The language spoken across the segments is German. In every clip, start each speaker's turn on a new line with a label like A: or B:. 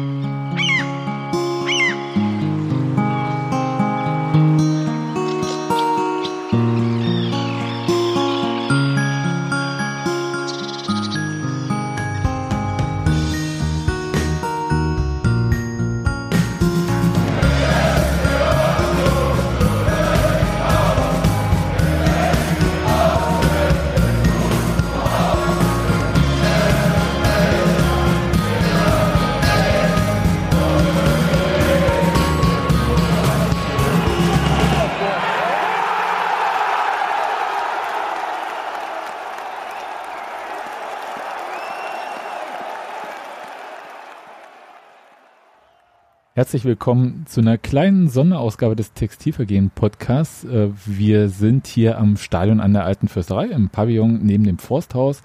A: Mm-hmm. Herzlich willkommen zu einer kleinen Sonderausgabe des Textilvergehen Podcasts. Äh, wir sind hier am Stadion an der Alten Fürsterei im Pavillon neben dem Forsthaus.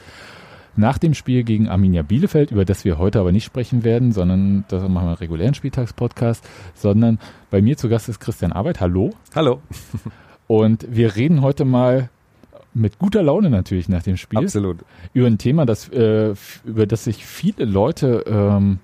A: Nach dem Spiel gegen Arminia Bielefeld, über das wir heute aber nicht sprechen werden, sondern das machen wir einen regulären Spieltagspodcast, sondern bei mir zu Gast ist Christian Arbeit. Hallo.
B: Hallo.
A: Und wir reden heute mal mit guter Laune natürlich nach dem Spiel.
B: Absolut.
A: Über ein Thema, das, äh, über das sich viele Leute, ähm,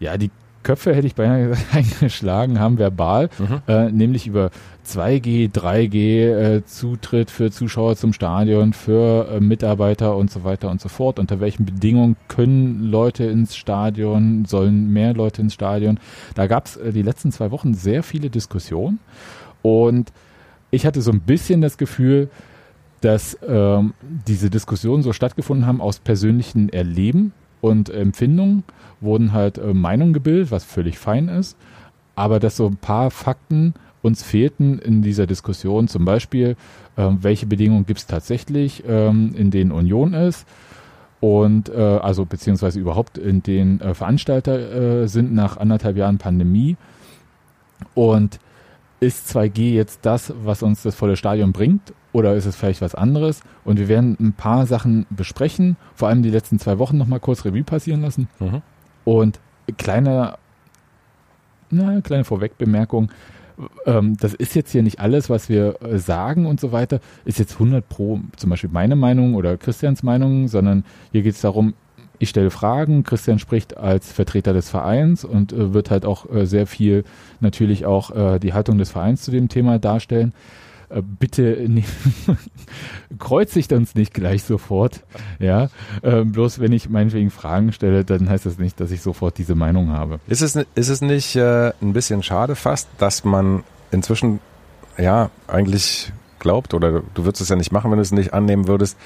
A: ja, die Köpfe, hätte ich beinahe gesagt, eingeschlagen haben, verbal, mhm. äh, nämlich über 2G, 3G, äh, Zutritt für Zuschauer zum Stadion, für äh, Mitarbeiter und so weiter und so fort. Unter welchen Bedingungen können Leute ins Stadion, sollen mehr Leute ins Stadion? Da gab es äh, die letzten zwei Wochen sehr viele Diskussionen und ich hatte so ein bisschen das Gefühl, dass ähm, diese Diskussionen so stattgefunden haben aus persönlichen Erleben und Empfindungen wurden halt äh, Meinungen gebildet, was völlig fein ist, aber dass so ein paar Fakten uns fehlten in dieser Diskussion, zum Beispiel, äh, welche Bedingungen gibt es tatsächlich, ähm, in denen Union ist? Und äh, also beziehungsweise überhaupt in denen äh, Veranstalter äh, sind nach anderthalb Jahren Pandemie. Und ist 2G jetzt das, was uns das volle Stadion bringt oder ist es vielleicht was anderes? Und wir werden ein paar Sachen besprechen, vor allem die letzten zwei Wochen nochmal kurz Revue passieren lassen. Mhm. Und kleine, na, kleine Vorwegbemerkung. Ähm, das ist jetzt hier nicht alles, was wir äh, sagen und so weiter, ist jetzt 100 pro zum Beispiel meine Meinung oder Christians Meinung, sondern hier geht es darum, ich stelle Fragen, Christian spricht als Vertreter des Vereins und äh, wird halt auch äh, sehr viel natürlich auch die Haltung des Vereins zu dem Thema darstellen. Äh, bitte ne, kreuzigt uns nicht gleich sofort. Ja, äh, bloß wenn ich meinetwegen Fragen stelle, dann heißt das nicht, dass ich sofort diese Meinung habe.
B: Ist es, ist es nicht äh, ein bisschen schade fast, dass man inzwischen ja eigentlich glaubt oder du würdest es ja nicht machen, wenn du es nicht annehmen würdest,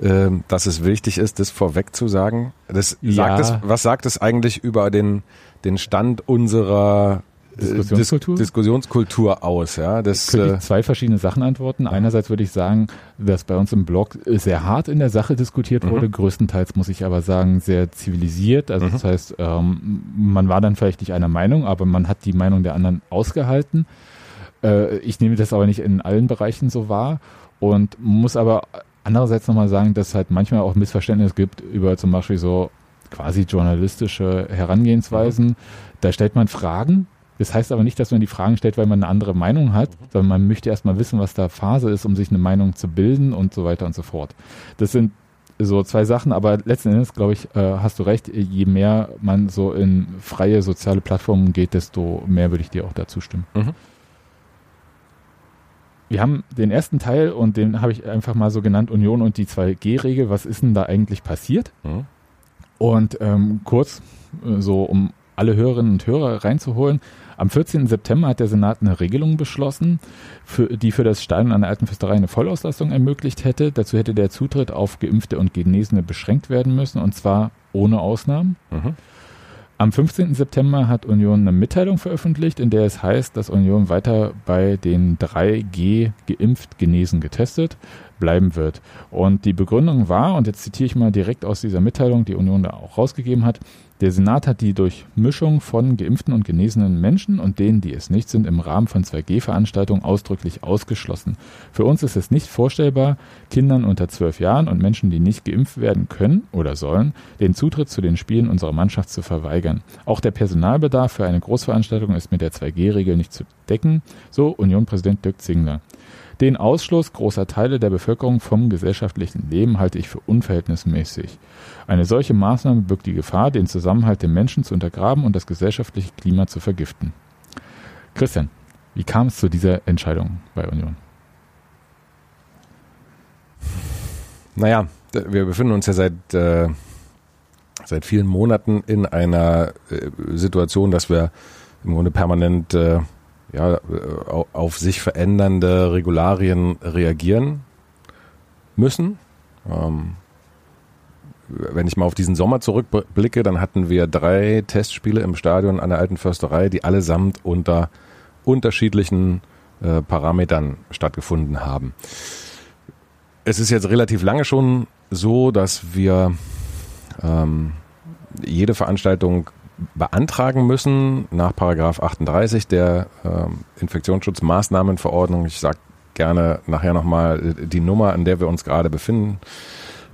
B: äh, dass es wichtig ist, das vorweg zu sagen. Das ja. sagt es, was sagt es eigentlich über den, den Stand unserer Diskussionskultur? Dis Diskussionskultur aus, ja. Das
A: könnte ich äh, zwei verschiedene Sachen antworten. Einerseits würde ich sagen, dass bei uns im Blog sehr hart in der Sache diskutiert wurde. Mhm. Größtenteils muss ich aber sagen, sehr zivilisiert. Also mhm. das heißt, ähm, man war dann vielleicht nicht einer Meinung, aber man hat die Meinung der anderen ausgehalten. Äh, ich nehme das aber nicht in allen Bereichen so wahr und muss aber andererseits nochmal sagen, dass es halt manchmal auch Missverständnisse gibt über zum Beispiel so quasi journalistische Herangehensweisen. Mhm. Da stellt man Fragen, das heißt aber nicht, dass man die Fragen stellt, weil man eine andere Meinung hat, mhm. sondern man möchte erstmal wissen, was da Phase ist, um sich eine Meinung zu bilden und so weiter und so fort. Das sind so zwei Sachen, aber letzten Endes, glaube ich, äh, hast du recht, je mehr man so in freie soziale Plattformen geht, desto mehr würde ich dir auch dazu stimmen. Mhm. Wir haben den ersten Teil und den habe ich einfach mal so genannt, Union und die 2G-Regel. Was ist denn da eigentlich passiert? Mhm. Und ähm, kurz, äh, so um alle Hörerinnen und Hörer reinzuholen, am 14. September hat der Senat eine Regelung beschlossen, für, die für das Stadion an der Alten Fürsterei eine Vollauslastung ermöglicht hätte. Dazu hätte der Zutritt auf Geimpfte und Genesene beschränkt werden müssen, und zwar ohne Ausnahmen. Mhm. Am 15. September hat Union eine Mitteilung veröffentlicht, in der es heißt, dass Union weiter bei den 3G geimpft, genesen, getestet bleiben wird. Und die Begründung war, und jetzt zitiere ich mal direkt aus dieser Mitteilung, die Union da auch rausgegeben hat, der Senat hat die Durchmischung von geimpften und genesenen Menschen und denen, die es nicht sind, im Rahmen von 2G-Veranstaltungen ausdrücklich ausgeschlossen. Für uns ist es nicht vorstellbar, Kindern unter zwölf Jahren und Menschen, die nicht geimpft werden können oder sollen, den Zutritt zu den Spielen unserer Mannschaft zu verweigern. Auch der Personalbedarf für eine Großveranstaltung ist mit der 2G-Regel nicht zu decken, so Unionpräsident Dirk Zingler. Den Ausschluss großer Teile der Bevölkerung vom gesellschaftlichen Leben halte ich für unverhältnismäßig. Eine solche Maßnahme birgt die Gefahr, den Zusammenhalt der Menschen zu untergraben und das gesellschaftliche Klima zu vergiften. Christian, wie kam es zu dieser Entscheidung bei Union?
B: Naja, wir befinden uns ja seit, äh, seit vielen Monaten in einer äh, Situation, dass wir im Grunde permanent äh, ja, äh, auf sich verändernde Regularien reagieren müssen. Ähm, wenn ich mal auf diesen Sommer zurückblicke, dann hatten wir drei Testspiele im Stadion an der Alten Försterei, die allesamt unter unterschiedlichen äh, Parametern stattgefunden haben. Es ist jetzt relativ lange schon so, dass wir ähm, jede Veranstaltung beantragen müssen nach Paragraph 38 der ähm, Infektionsschutzmaßnahmenverordnung. Ich sage gerne nachher nochmal die Nummer, an der wir uns gerade befinden.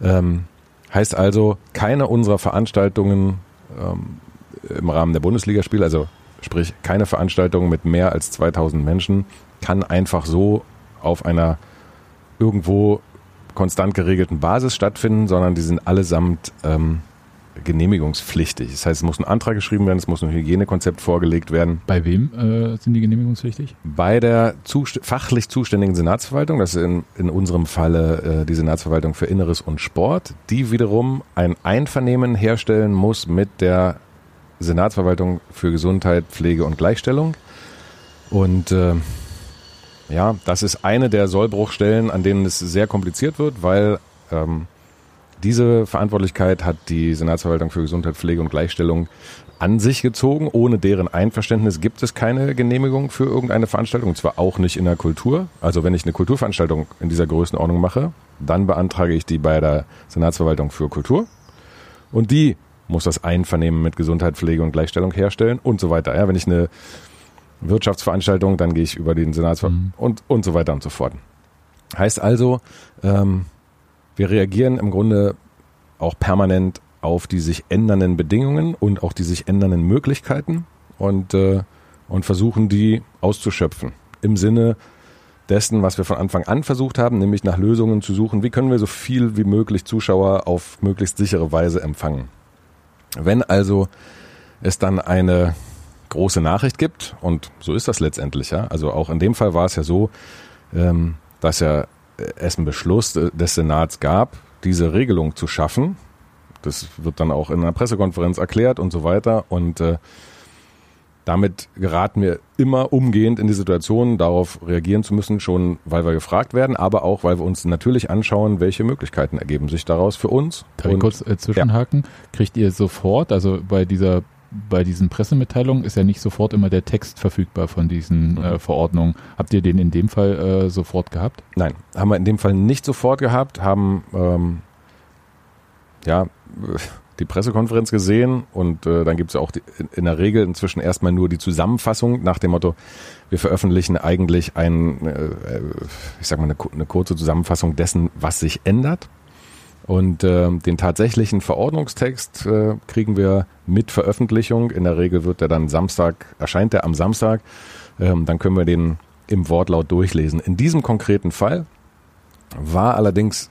B: Ähm, heißt also, keine unserer Veranstaltungen ähm, im Rahmen der Bundesligaspiele, also sprich keine Veranstaltung mit mehr als 2000 Menschen, kann einfach so auf einer irgendwo konstant geregelten Basis stattfinden, sondern die sind allesamt ähm, genehmigungspflichtig. Das heißt, es muss ein Antrag geschrieben werden, es muss ein Hygienekonzept vorgelegt werden.
A: Bei wem äh, sind die genehmigungspflichtig?
B: Bei der zust fachlich zuständigen Senatsverwaltung, das ist in, in unserem Falle äh, die Senatsverwaltung für Inneres und Sport, die wiederum ein Einvernehmen herstellen muss mit der Senatsverwaltung für Gesundheit, Pflege und Gleichstellung. Und äh, ja, das ist eine der Sollbruchstellen, an denen es sehr kompliziert wird, weil ähm, diese Verantwortlichkeit hat die Senatsverwaltung für Gesundheit, Pflege und Gleichstellung an sich gezogen. Ohne deren Einverständnis gibt es keine Genehmigung für irgendeine Veranstaltung, und zwar auch nicht in der Kultur. Also wenn ich eine Kulturveranstaltung in dieser Größenordnung mache, dann beantrage ich die bei der Senatsverwaltung für Kultur. Und die muss das Einvernehmen mit Gesundheit, Pflege und Gleichstellung herstellen und so weiter. Ja, wenn ich eine Wirtschaftsveranstaltung, dann gehe ich über den Senatsverwaltung mhm. und, und so weiter und so fort. Heißt also, ähm, wir reagieren im Grunde auch permanent auf die sich ändernden Bedingungen und auch die sich ändernden Möglichkeiten und, äh, und versuchen die auszuschöpfen. Im Sinne dessen, was wir von Anfang an versucht haben, nämlich nach Lösungen zu suchen, wie können wir so viel wie möglich Zuschauer auf möglichst sichere Weise empfangen. Wenn also es dann eine große Nachricht gibt, und so ist das letztendlich, ja, also auch in dem Fall war es ja so, ähm, dass ja es einen Beschluss des Senats gab, diese Regelung zu schaffen. Das wird dann auch in einer Pressekonferenz erklärt und so weiter. Und äh, damit geraten wir immer umgehend in die Situation, darauf reagieren zu müssen, schon weil wir gefragt werden, aber auch weil wir uns natürlich anschauen, welche Möglichkeiten ergeben sich daraus für uns.
A: Darf ich kurz äh, zwischenhaken? Ja. Kriegt ihr sofort, also bei dieser bei diesen Pressemitteilungen ist ja nicht sofort immer der Text verfügbar von diesen mhm. äh, Verordnungen. Habt ihr den in dem Fall äh, sofort gehabt?
B: Nein, haben wir in dem Fall nicht sofort gehabt, haben ähm, ja die Pressekonferenz gesehen und äh, dann gibt es ja auch die, in der Regel inzwischen erstmal nur die Zusammenfassung nach dem Motto, wir veröffentlichen eigentlich ein, äh, ich sag mal, eine, eine kurze Zusammenfassung dessen, was sich ändert. Und äh, den tatsächlichen Verordnungstext äh, kriegen wir mit Veröffentlichung. In der Regel wird der dann Samstag, erscheint der am Samstag. Ähm, dann können wir den im Wortlaut durchlesen. In diesem konkreten Fall war allerdings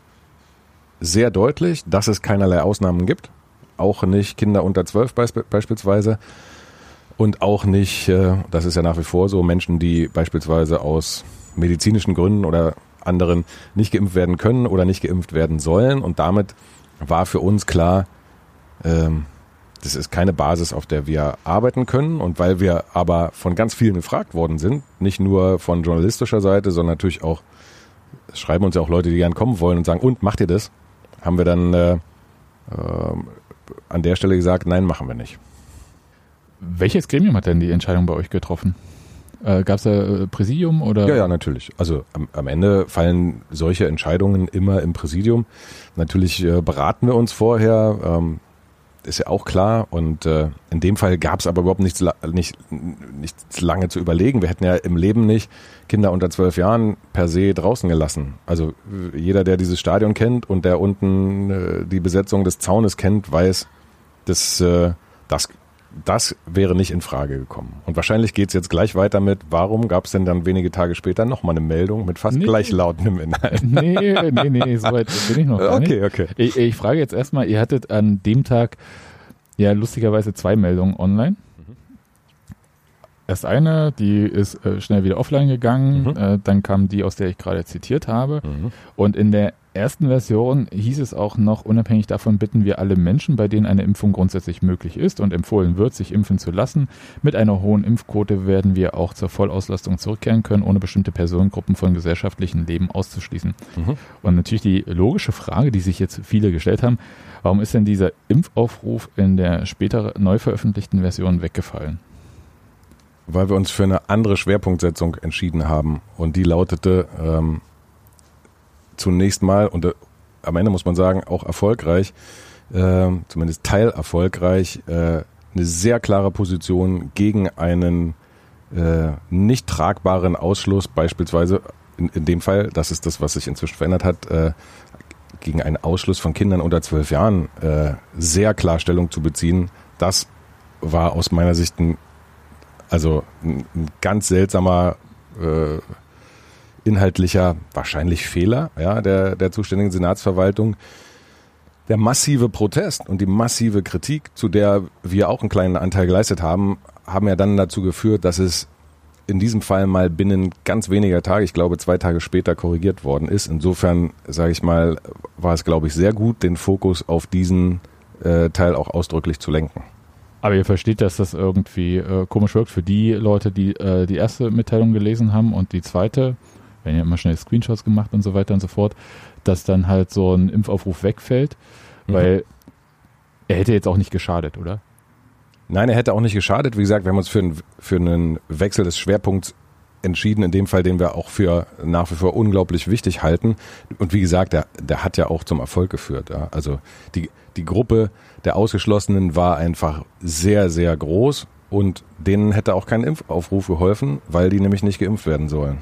B: sehr deutlich, dass es keinerlei Ausnahmen gibt. Auch nicht Kinder unter zwölf beisp beispielsweise. Und auch nicht, äh, das ist ja nach wie vor so, Menschen, die beispielsweise aus medizinischen Gründen oder anderen nicht geimpft werden können oder nicht geimpft werden sollen. Und damit war für uns klar, ähm, das ist keine Basis, auf der wir arbeiten können. Und weil wir aber von ganz vielen gefragt worden sind, nicht nur von journalistischer Seite, sondern natürlich auch, schreiben uns ja auch Leute, die gern kommen wollen und sagen, und macht ihr das? Haben wir dann äh, äh, an der Stelle gesagt, nein, machen wir nicht.
A: Welches Gremium hat denn die Entscheidung bei euch getroffen? Äh, Gab es da äh, Präsidium oder?
B: Ja, ja, natürlich. Also am, am, Ende fallen solche Entscheidungen immer im Präsidium. Natürlich äh, beraten wir uns vorher, ähm, ist ja auch klar. Und äh, in dem Fall gab es aber überhaupt nichts, nicht, nichts lange zu überlegen. Wir hätten ja im Leben nicht Kinder unter zwölf Jahren per se draußen gelassen. Also jeder, der dieses Stadion kennt und der unten äh, die Besetzung des Zaunes kennt, weiß, dass äh, das das wäre nicht in Frage gekommen. Und wahrscheinlich geht es jetzt gleich weiter mit, warum gab es denn dann wenige Tage später nochmal eine Meldung mit fast nee. gleichlautendem Inhalt?
A: Nee, nee, nee, so weit bin ich noch gar
B: okay, nicht. Okay,
A: Ich, ich frage jetzt erstmal, ihr hattet an dem Tag ja lustigerweise zwei Meldungen online. Erst eine, die ist äh, schnell wieder offline gegangen, mhm. äh, dann kam die, aus der ich gerade zitiert habe. Mhm. Und in der ersten Version hieß es auch noch, unabhängig davon bitten wir alle Menschen, bei denen eine Impfung grundsätzlich möglich ist und empfohlen wird, sich impfen zu lassen. Mit einer hohen Impfquote werden wir auch zur Vollauslastung zurückkehren können, ohne bestimmte Personengruppen von gesellschaftlichen Leben auszuschließen. Mhm. Und natürlich die logische Frage, die sich jetzt viele gestellt haben, warum ist denn dieser Impfaufruf in der später neu veröffentlichten Version weggefallen?
B: weil wir uns für eine andere Schwerpunktsetzung entschieden haben. Und die lautete ähm, zunächst mal, und äh, am Ende muss man sagen, auch erfolgreich, äh, zumindest teilerfolgreich, äh, eine sehr klare Position gegen einen äh, nicht tragbaren Ausschluss, beispielsweise in, in dem Fall, das ist das, was sich inzwischen verändert hat, äh, gegen einen Ausschluss von Kindern unter zwölf Jahren äh, sehr klar Stellung zu beziehen. Das war aus meiner Sicht ein also ein, ein ganz seltsamer äh, inhaltlicher, wahrscheinlich Fehler ja, der, der zuständigen Senatsverwaltung. Der massive Protest und die massive Kritik, zu der wir auch einen kleinen Anteil geleistet haben, haben ja dann dazu geführt, dass es in diesem Fall mal binnen ganz weniger Tage, ich glaube zwei Tage später, korrigiert worden ist. Insofern, sage ich mal, war es, glaube ich, sehr gut, den Fokus auf diesen äh, Teil auch ausdrücklich zu lenken.
A: Aber ihr versteht, dass das irgendwie äh, komisch wirkt für die Leute, die äh, die erste Mitteilung gelesen haben und die zweite, wenn ihr immer schnell Screenshots gemacht und so weiter und so fort, dass dann halt so ein Impfaufruf wegfällt, mhm. weil er hätte jetzt auch nicht geschadet, oder?
B: Nein, er hätte auch nicht geschadet. Wie gesagt, wir haben uns für, einen, für einen Wechsel des Schwerpunkts entschieden, in dem Fall, den wir auch für nach wie vor unglaublich wichtig halten. Und wie gesagt, der, der hat ja auch zum Erfolg geführt. Ja. Also die, die Gruppe der Ausgeschlossenen war einfach sehr, sehr groß und denen hätte auch kein Impfaufruf geholfen, weil die nämlich nicht geimpft werden sollen.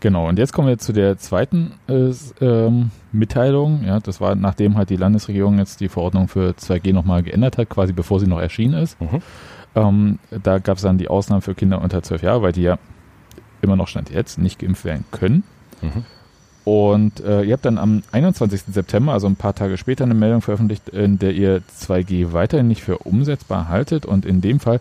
A: Genau, und jetzt kommen wir zu der zweiten äh, ähm, Mitteilung. Ja, das war, nachdem halt die Landesregierung jetzt die Verordnung für 2G nochmal geändert hat, quasi bevor sie noch erschienen ist. Mhm. Ähm, da gab es dann die Ausnahmen für Kinder unter 12 Jahre, weil die ja immer noch Stand jetzt nicht geimpft werden können. Mhm. Und äh, ihr habt dann am 21. September, also ein paar Tage später, eine Meldung veröffentlicht, in der ihr 2G weiterhin nicht für umsetzbar haltet. Und in dem Fall,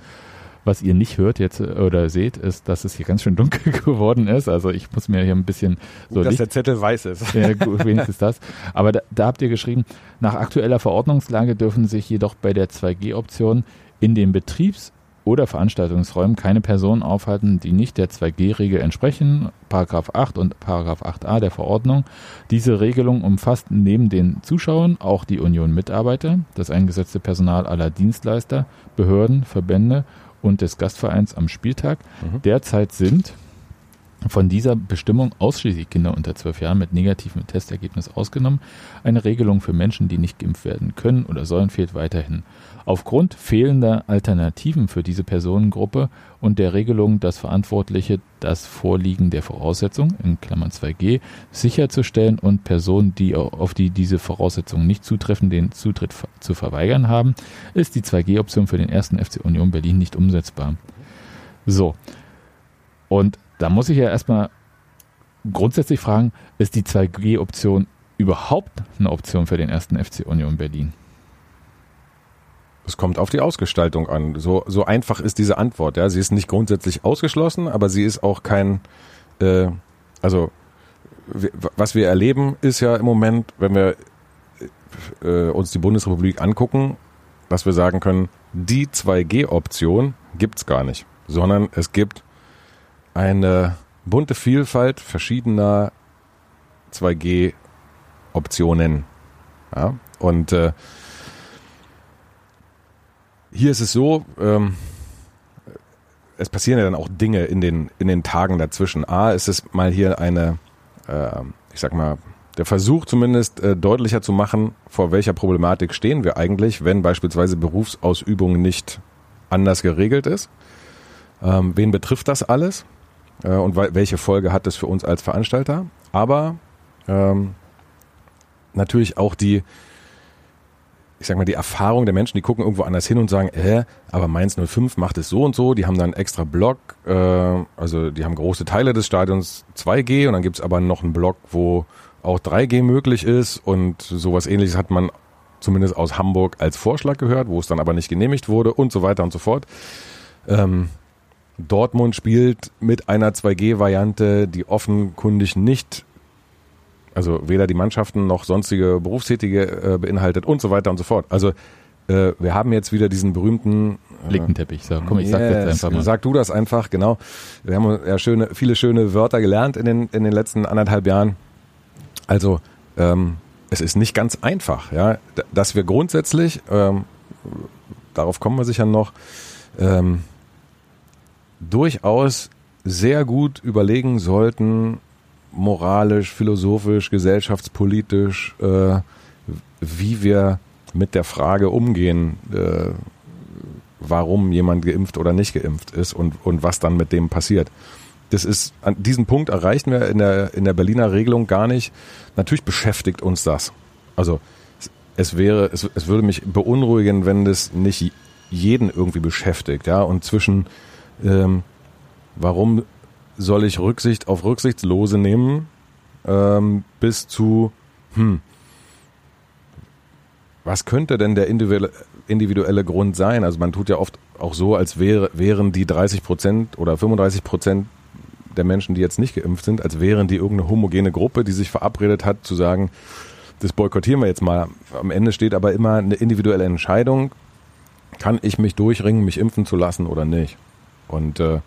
A: was ihr nicht hört jetzt äh, oder seht, ist, dass es hier ganz schön dunkel geworden ist. Also ich muss mir hier ein bisschen
B: so. Gut, dass der Zettel weiß ist.
A: Ja, gut, wenigstens das. Aber da, da habt ihr geschrieben, nach aktueller Verordnungslage dürfen sich jedoch bei der 2G-Option in den Betriebs- oder Veranstaltungsräumen keine Personen aufhalten, die nicht der 2G-Regel entsprechen, Paragraph 8 und Paragraph 8a der Verordnung. Diese Regelung umfasst neben den Zuschauern auch die Union-Mitarbeiter, das eingesetzte Personal aller Dienstleister, Behörden, Verbände und des Gastvereins am Spieltag. Mhm. Derzeit sind von dieser Bestimmung ausschließlich Kinder unter 12 Jahren mit negativem Testergebnis ausgenommen. Eine Regelung für Menschen, die nicht geimpft werden können oder sollen, fehlt weiterhin. Aufgrund fehlender Alternativen für diese Personengruppe und der Regelung, dass Verantwortliche das Vorliegen der Voraussetzungen in Klammern 2G sicherzustellen und Personen, die auf die diese Voraussetzungen nicht zutreffen, den Zutritt zu verweigern haben, ist die 2G-Option für den ersten FC Union Berlin nicht umsetzbar. So. Und da muss ich ja erstmal grundsätzlich fragen, ist die 2G-Option überhaupt eine Option für den ersten FC Union Berlin?
B: Es kommt auf die Ausgestaltung an. So, so einfach ist diese Antwort. Ja, sie ist nicht grundsätzlich ausgeschlossen, aber sie ist auch kein, äh, also was wir erleben, ist ja im Moment, wenn wir äh, uns die Bundesrepublik angucken, dass wir sagen können, die 2G-Option gibt's gar nicht, sondern es gibt eine bunte Vielfalt verschiedener 2G-Optionen. Ja? Und äh, hier ist es so, ähm, es passieren ja dann auch Dinge in den, in den Tagen dazwischen. A, ist es mal hier eine, äh, ich sag mal, der Versuch zumindest äh, deutlicher zu machen, vor welcher Problematik stehen wir eigentlich, wenn beispielsweise Berufsausübung nicht anders geregelt ist. Ähm, wen betrifft das alles? Äh, und welche Folge hat es für uns als Veranstalter? Aber ähm, natürlich auch die, ich sag mal, die Erfahrung der Menschen, die gucken irgendwo anders hin und sagen, äh, aber Mainz 05 macht es so und so, die haben dann extra Block, äh, also die haben große Teile des Stadions 2G und dann gibt's aber noch einen Block, wo auch 3G möglich ist und sowas ähnliches hat man zumindest aus Hamburg als Vorschlag gehört, wo es dann aber nicht genehmigt wurde und so weiter und so fort. Ähm, Dortmund spielt mit einer 2G-Variante, die offenkundig nicht also weder die Mannschaften noch sonstige Berufstätige äh, beinhaltet und so weiter und so fort. Also äh, wir haben jetzt wieder diesen berühmten
A: äh, Linkenteppich. So, komm, ich sag yes, jetzt einfach mal.
B: Sag du das einfach, genau. Wir haben ja schöne, viele schöne Wörter gelernt in den, in den letzten anderthalb Jahren. Also ähm, es ist nicht ganz einfach, ja, dass wir grundsätzlich, ähm, darauf kommen wir sicher noch, ähm, durchaus sehr gut überlegen sollten, moralisch, philosophisch, gesellschaftspolitisch, äh, wie wir mit der Frage umgehen, äh, warum jemand geimpft oder nicht geimpft ist und, und was dann mit dem passiert. Das ist, an diesen Punkt erreichen wir in der, in der Berliner Regelung gar nicht. Natürlich beschäftigt uns das. Also, es wäre, es, es würde mich beunruhigen, wenn das nicht jeden irgendwie beschäftigt, ja, und zwischen, ähm, warum soll ich Rücksicht auf Rücksichtslose nehmen, ähm, bis zu, hm, was könnte denn der individuelle, Grund sein? Also man tut ja oft auch so, als wäre, wären die 30 Prozent oder 35 Prozent der Menschen, die jetzt nicht geimpft sind, als wären die irgendeine homogene Gruppe, die sich verabredet hat, zu sagen, das boykottieren wir jetzt mal. Am Ende steht aber immer eine individuelle Entscheidung, kann ich mich durchringen, mich impfen zu lassen oder nicht. Und äh,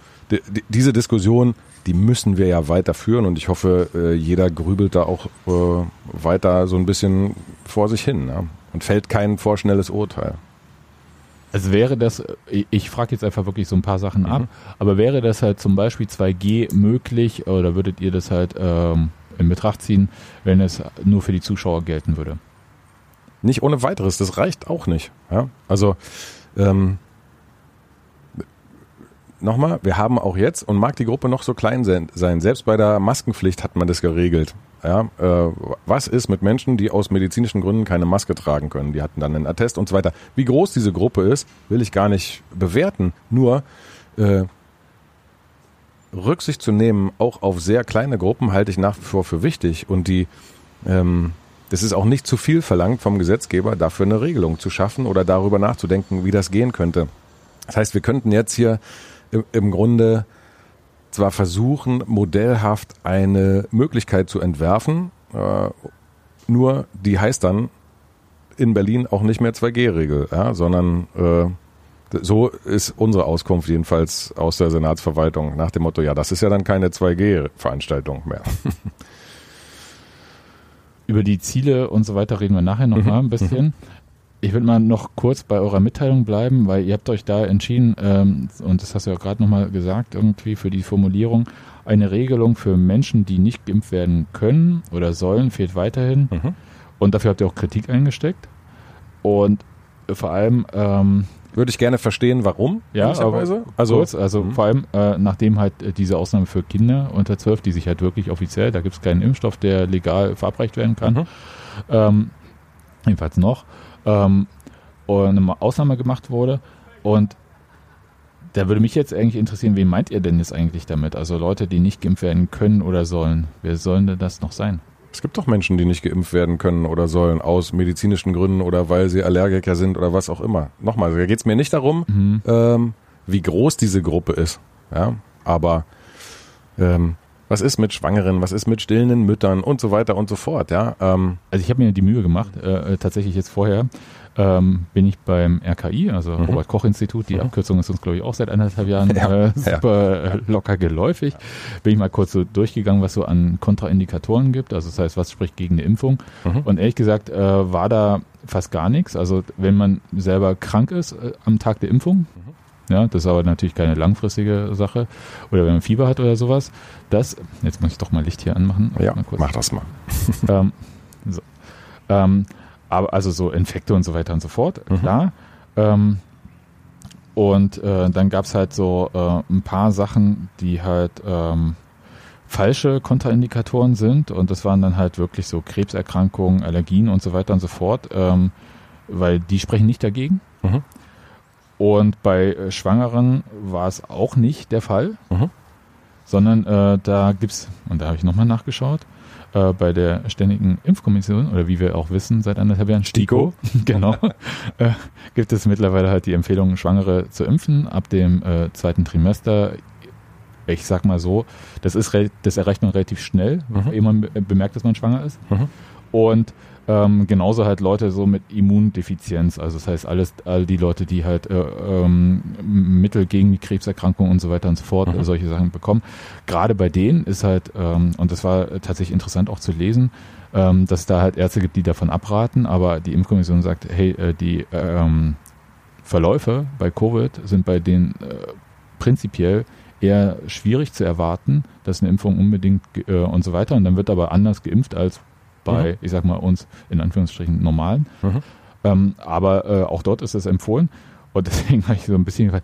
B: diese Diskussion, die müssen wir ja weiterführen und ich hoffe, äh, jeder grübelt da auch äh, weiter so ein bisschen vor sich hin ne? und fällt kein vorschnelles Urteil.
A: Also wäre das, ich frage jetzt einfach wirklich so ein paar Sachen ab, mhm. aber wäre das halt zum Beispiel 2G möglich oder würdet ihr das halt ähm, in Betracht ziehen, wenn es nur für die Zuschauer gelten würde?
B: Nicht ohne weiteres, das reicht auch nicht. Ja? Also ähm, nochmal, wir haben auch jetzt, und mag die Gruppe noch so klein sein, selbst bei der Maskenpflicht hat man das geregelt. Ja, äh, was ist mit Menschen, die aus medizinischen Gründen keine Maske tragen können? Die hatten dann einen Attest und so weiter. Wie groß diese Gruppe ist, will ich gar nicht bewerten. Nur äh, Rücksicht zu nehmen, auch auf sehr kleine Gruppen, halte ich nach wie vor für wichtig. Und die, ähm, das ist auch nicht zu viel verlangt vom Gesetzgeber, dafür eine Regelung zu schaffen oder darüber nachzudenken, wie das gehen könnte. Das heißt, wir könnten jetzt hier im Grunde zwar versuchen, modellhaft eine Möglichkeit zu entwerfen, äh, nur die heißt dann in Berlin auch nicht mehr 2G-Regel, ja, sondern äh, so ist unsere Auskunft jedenfalls aus der Senatsverwaltung nach dem Motto, ja, das ist ja dann keine 2G-Veranstaltung mehr.
A: Über die Ziele und so weiter reden wir nachher noch mhm. ein bisschen. Mhm. Ich würde mal noch kurz bei eurer Mitteilung bleiben, weil ihr habt euch da entschieden, ähm, und das hast du ja gerade nochmal gesagt, irgendwie für die Formulierung, eine Regelung für Menschen, die nicht geimpft werden können oder sollen, fehlt weiterhin. Mhm. Und dafür habt ihr auch Kritik eingesteckt. Und vor allem ähm,
B: würde ich gerne verstehen, warum.
A: Ja, aber also, kurz, also mhm. vor allem äh, nachdem halt äh, diese Ausnahme für Kinder unter 12, die sich halt wirklich offiziell, da gibt es keinen Impfstoff, der legal verabreicht werden kann, mhm. ähm, jedenfalls noch, ähm, und eine Ausnahme gemacht wurde. Und da würde mich jetzt eigentlich interessieren, wen meint ihr denn jetzt eigentlich damit? Also Leute, die nicht geimpft werden können oder sollen. Wer sollen denn das noch sein?
B: Es gibt doch Menschen, die nicht geimpft werden können oder sollen, aus medizinischen Gründen oder weil sie Allergiker sind oder was auch immer. Nochmal, da geht es mir nicht darum, mhm. ähm, wie groß diese Gruppe ist. Ja, aber ähm, was ist mit Schwangeren, was ist mit stillenden Müttern und so weiter und so fort, ja.
A: Ähm, also ich habe mir die Mühe gemacht, äh, tatsächlich jetzt vorher ähm, bin ich beim RKI, also mhm. Robert Koch Institut, die mhm. Abkürzung ist uns glaube ich auch seit anderthalb Jahren ja, äh, super ja. locker geläufig. Bin ich mal kurz so durchgegangen, was so an Kontraindikatoren gibt, also das heißt, was spricht gegen eine Impfung. Mhm. Und ehrlich gesagt äh, war da fast gar nichts. Also wenn man selber krank ist äh, am Tag der Impfung, mhm. Ja, das ist aber natürlich keine langfristige Sache. Oder wenn man Fieber hat oder sowas. Das, jetzt muss ich doch mal Licht hier anmachen.
B: Ja, mach das mal.
A: ähm, so. ähm, aber also so Infekte und so weiter und so fort, mhm. klar. Ähm, und äh, dann gab es halt so äh, ein paar Sachen, die halt ähm, falsche Kontraindikatoren sind. Und das waren dann halt wirklich so Krebserkrankungen, Allergien und so weiter und so fort. Ähm, weil die sprechen nicht dagegen. Mhm. Und bei äh, Schwangeren war es auch nicht der Fall, mhm. sondern äh, da gibt's und da habe ich nochmal nachgeschaut, äh, bei der Ständigen Impfkommission, oder wie wir auch wissen, seit anderthalb Jahren, STIKO, genau, äh, gibt es mittlerweile halt die Empfehlung, Schwangere zu impfen ab dem äh, zweiten Trimester. Ich sag mal so, das ist das erreicht man relativ schnell, mhm. ehe man bemerkt, dass man schwanger ist. Mhm. Und ähm, genauso halt Leute so mit Immundefizienz, also das heißt alles, all die Leute, die halt äh, ähm, Mittel gegen die Krebserkrankung und so weiter und so fort, mhm. solche Sachen bekommen. Gerade bei denen ist halt, ähm, und das war tatsächlich interessant auch zu lesen, ähm, dass es da halt Ärzte gibt, die davon abraten, aber die Impfkommission sagt, hey, äh, die ähm, Verläufe bei Covid sind bei denen äh, prinzipiell eher schwierig zu erwarten, dass eine Impfung unbedingt äh, und so weiter. Und dann wird aber anders geimpft als bei, mhm. ich sag mal, uns in Anführungsstrichen normalen. Mhm. Ähm, aber äh, auch dort ist es empfohlen. Und deswegen habe ich so ein bisschen,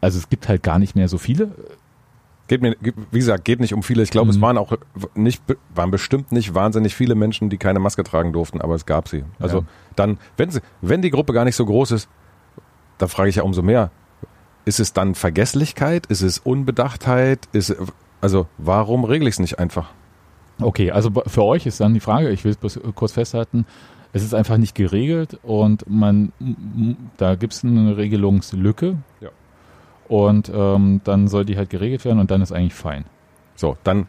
A: also es gibt halt gar nicht mehr so viele.
B: Geht mir, wie gesagt, geht nicht um viele. Ich glaube, mhm. es waren auch nicht, waren bestimmt nicht wahnsinnig viele Menschen, die keine Maske tragen durften, aber es gab sie. Also ja. dann, wenn sie, wenn die Gruppe gar nicht so groß ist, da frage ich ja umso mehr. Ist es dann Vergesslichkeit? Ist es Unbedachtheit? Ist, also warum regle ich es nicht einfach?
A: Okay, also für euch ist dann die Frage, ich will es kurz festhalten, es ist einfach nicht geregelt und man da gibt es eine Regelungslücke. Ja. Und ähm, dann soll die halt geregelt werden und dann ist eigentlich fein.
B: So, dann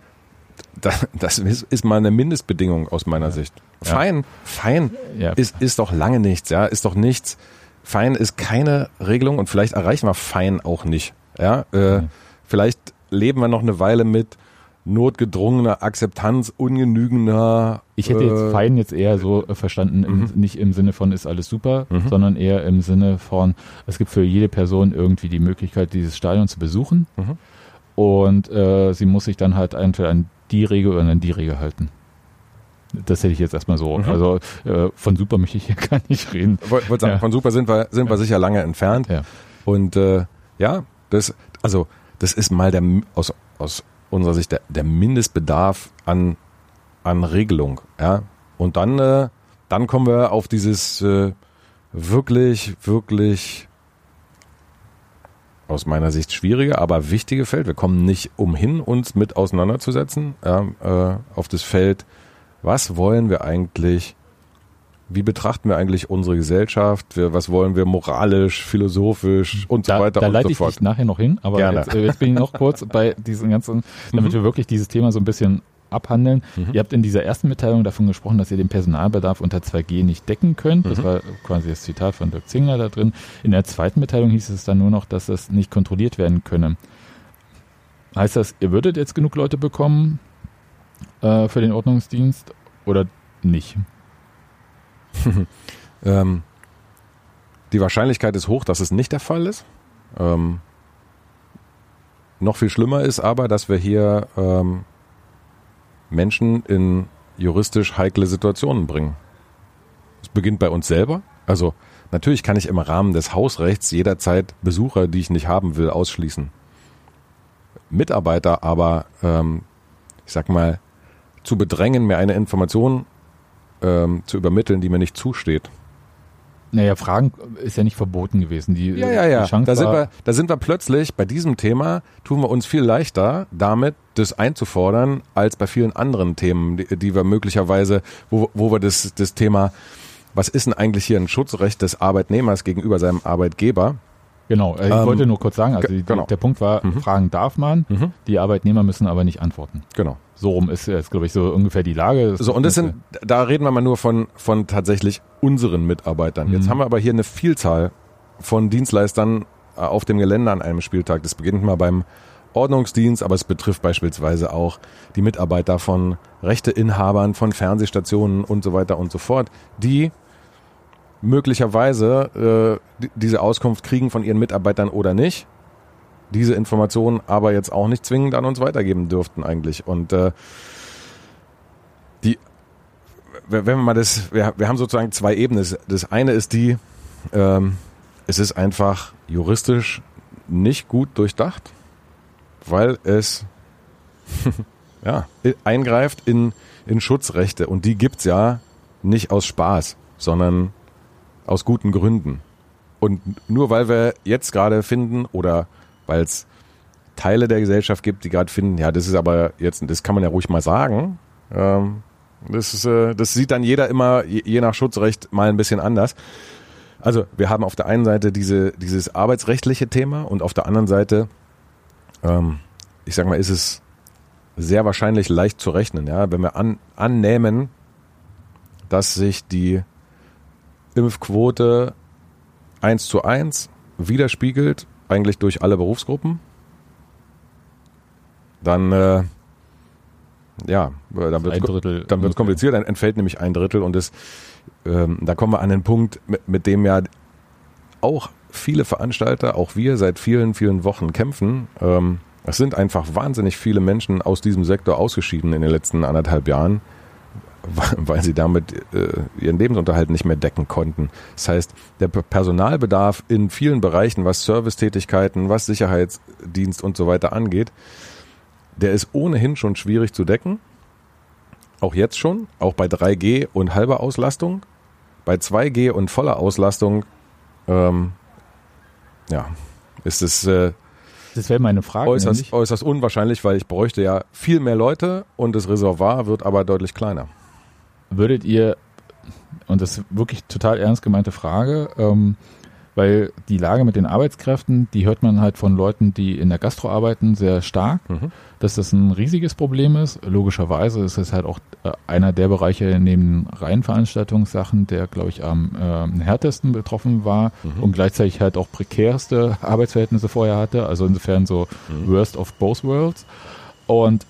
B: das, das ist mal eine Mindestbedingung aus meiner ja. Sicht. Fein, ja. fein ja. Ist, ist doch lange nichts, ja, ist doch nichts. Fein ist keine Regelung und vielleicht erreichen wir fein auch nicht. Ja, äh, vielleicht leben wir noch eine Weile mit notgedrungener Akzeptanz, ungenügender.
A: Ich hätte jetzt äh, fein jetzt eher so äh, verstanden, im, mhm. nicht im Sinne von ist alles super, mhm. sondern eher im Sinne von, es gibt für jede Person irgendwie die Möglichkeit, dieses Stadion zu besuchen. Mhm. Und äh, sie muss sich dann halt entweder an die Regel oder an die Regel halten. Das hätte ich jetzt erstmal so. Mhm. Also äh, von super möchte ich hier gar nicht reden.
B: Wollte sagen, ja. von super sind wir, sind wir sicher lange entfernt. Ja. Und äh, ja, das, also das ist mal der aus, aus unserer Sicht der, der Mindestbedarf an, an Regelung. Ja? Und dann, äh, dann kommen wir auf dieses äh, wirklich, wirklich aus meiner Sicht schwierige, aber wichtige Feld. Wir kommen nicht umhin, uns mit auseinanderzusetzen ja, äh, auf das Feld. Was wollen wir eigentlich wie betrachten wir eigentlich unsere Gesellschaft? Was wollen wir moralisch, philosophisch und
A: da,
B: so weiter
A: da
B: und
A: leite so fort. ich dich nachher noch hin, aber
B: Gerne.
A: Jetzt, äh, jetzt bin ich noch kurz bei diesen ganzen, damit mhm. wir wirklich dieses Thema so ein bisschen abhandeln. Mhm. Ihr habt in dieser ersten Mitteilung davon gesprochen, dass ihr den Personalbedarf unter 2G nicht decken könnt. Das mhm. war quasi das Zitat von Dirk Zingler da drin. In der zweiten Mitteilung hieß es dann nur noch, dass das nicht kontrolliert werden könne. Heißt das, ihr würdet jetzt genug Leute bekommen äh, für den Ordnungsdienst oder nicht?
B: ähm, die Wahrscheinlichkeit ist hoch, dass es nicht der Fall ist. Ähm, noch viel schlimmer ist aber, dass wir hier ähm, Menschen in juristisch heikle Situationen bringen. Es beginnt bei uns selber. Also natürlich kann ich im Rahmen des Hausrechts jederzeit Besucher, die ich nicht haben will, ausschließen. Mitarbeiter aber, ähm, ich sag mal, zu bedrängen, mir eine Information ähm, zu übermitteln, die mir nicht zusteht.
A: Naja, Fragen ist ja nicht verboten gewesen. Die,
B: ja, ja, ja. da, sind wir, da sind wir plötzlich, bei diesem Thema tun wir uns viel leichter damit, das einzufordern, als bei vielen anderen Themen, die, die wir möglicherweise, wo, wo wir das, das Thema, was ist denn eigentlich hier ein Schutzrecht des Arbeitnehmers gegenüber seinem Arbeitgeber?
A: Genau, äh, ich ähm, wollte nur kurz sagen, also die, genau. der Punkt war, mhm. Fragen darf man, mhm. die Arbeitnehmer müssen aber nicht antworten.
B: Genau.
A: So rum ist jetzt, glaube ich, so ungefähr die Lage.
B: Das so, und das sind, da reden wir mal nur von, von tatsächlich unseren Mitarbeitern. Mhm. Jetzt haben wir aber hier eine Vielzahl von Dienstleistern äh, auf dem Gelände an einem Spieltag. Das beginnt mal beim Ordnungsdienst, aber es betrifft beispielsweise auch die Mitarbeiter von Rechteinhabern, von Fernsehstationen und so weiter und so fort, die möglicherweise äh, diese Auskunft kriegen von ihren Mitarbeitern oder nicht diese Informationen aber jetzt auch nicht zwingend an uns weitergeben dürften eigentlich. Und äh, die, wenn wir mal das, wir, wir haben sozusagen zwei Ebenen. Das eine ist die, ähm, es ist einfach juristisch nicht gut durchdacht, weil es ja, eingreift in, in Schutzrechte und die gibt's ja nicht aus Spaß, sondern aus guten Gründen. Und nur weil wir jetzt gerade finden oder weil es Teile der Gesellschaft gibt, die gerade finden, ja, das ist aber jetzt, das kann man ja ruhig mal sagen. Ähm, das, ist, äh, das sieht dann jeder immer, je, je nach Schutzrecht, mal ein bisschen anders. Also wir haben auf der einen Seite diese, dieses arbeitsrechtliche Thema und auf der anderen Seite, ähm, ich sag mal, ist es sehr wahrscheinlich leicht zu rechnen, ja, wenn wir an, annehmen, dass sich die Impfquote eins zu eins widerspiegelt, eigentlich durch alle Berufsgruppen, dann äh, ja, dann wird dann wird kompliziert, dann entfällt nämlich ein Drittel und es, ähm, da kommen wir an den Punkt, mit, mit dem ja auch viele Veranstalter, auch wir seit vielen, vielen Wochen kämpfen. Ähm, es sind einfach wahnsinnig viele Menschen aus diesem Sektor ausgeschieden in den letzten anderthalb Jahren, weil sie damit äh, ihren Lebensunterhalt nicht mehr decken konnten. Das heißt, der Personalbedarf in vielen Bereichen, was Servicetätigkeiten, was Sicherheitsdienst und so weiter angeht, der ist ohnehin schon schwierig zu decken. Auch jetzt schon, auch bei 3G und halber Auslastung. Bei 2G und voller Auslastung, ähm, ja, ist es äh,
A: das wäre meine Frage.
B: Äußerst, äußerst unwahrscheinlich, weil ich bräuchte ja viel mehr Leute und das Reservoir wird aber deutlich kleiner.
A: Würdet ihr, und das ist wirklich total ernst gemeinte Frage, ähm, weil die Lage mit den Arbeitskräften, die hört man halt von Leuten, die in der Gastro arbeiten, sehr stark, mhm. dass das ein riesiges Problem ist. Logischerweise ist es halt auch äh, einer der Bereiche neben reinen Veranstaltungssachen, der, glaube ich, am äh, härtesten betroffen war mhm. und gleichzeitig halt auch prekärste Arbeitsverhältnisse vorher hatte. Also insofern so mhm. worst of both worlds. Und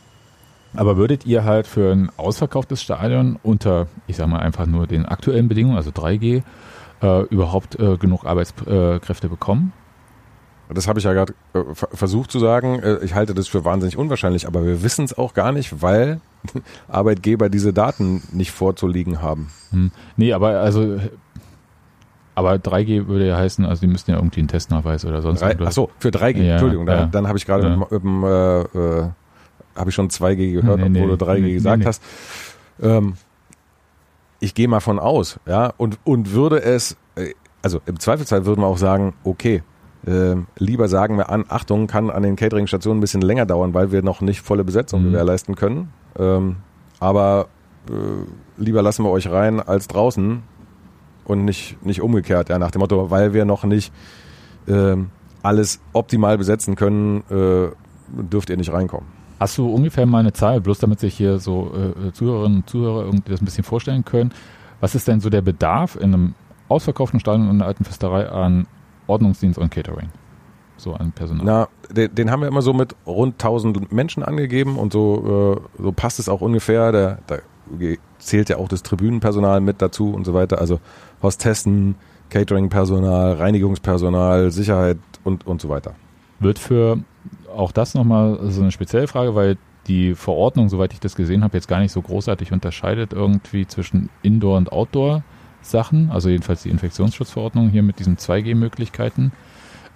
A: aber würdet ihr halt für ein ausverkauftes Stadion unter, ich sag mal einfach nur den aktuellen Bedingungen, also 3G, äh, überhaupt äh, genug Arbeitskräfte bekommen?
B: Das habe ich ja gerade äh, versucht zu sagen. Äh, ich halte das für wahnsinnig unwahrscheinlich, aber wir wissen es auch gar nicht, weil Arbeitgeber diese Daten nicht vorzulegen haben.
A: Hm. Nee, aber also aber 3G würde ja heißen, also die müssten ja irgendwie einen Testnachweis oder sonst
B: was. Ach so, für 3G, ja, Entschuldigung, ja. dann, dann habe ich gerade ja. mit, mit, äh, äh, habe ich schon 2G gehört, nee, obwohl nee, du 3G nee, gesagt hast. Ähm, ich gehe mal von aus, ja, und, und würde es, äh, also im Zweifelsfall würden wir auch sagen, okay, äh, lieber sagen wir an, Achtung, kann an den Catering-Stationen ein bisschen länger dauern, weil wir noch nicht volle Besetzung mhm. gewährleisten können. Ähm, aber äh, lieber lassen wir euch rein als draußen und nicht, nicht umgekehrt, ja, nach dem Motto, weil wir noch nicht äh, alles optimal besetzen können, äh, dürft ihr nicht reinkommen.
A: Hast du ungefähr mal eine Zahl, bloß damit sich hier so äh, Zuhörerinnen und Zuhörer irgendwie das ein bisschen vorstellen können? Was ist denn so der Bedarf in einem ausverkauften Stadion und einer alten Festerei an Ordnungsdienst und Catering? So an Personal.
B: Na, den, den haben wir immer so mit rund 1000 Menschen angegeben und so, äh, so passt es auch ungefähr. Da, da zählt ja auch das Tribünenpersonal mit dazu und so weiter. Also Hostessen, Catering-Personal, Reinigungspersonal, Sicherheit und, und so weiter.
A: Wird für auch das nochmal so eine spezielle Frage, weil die Verordnung, soweit ich das gesehen habe, jetzt gar nicht so großartig unterscheidet irgendwie zwischen Indoor- und Outdoor-Sachen, also jedenfalls die Infektionsschutzverordnung hier mit diesen 2G-Möglichkeiten.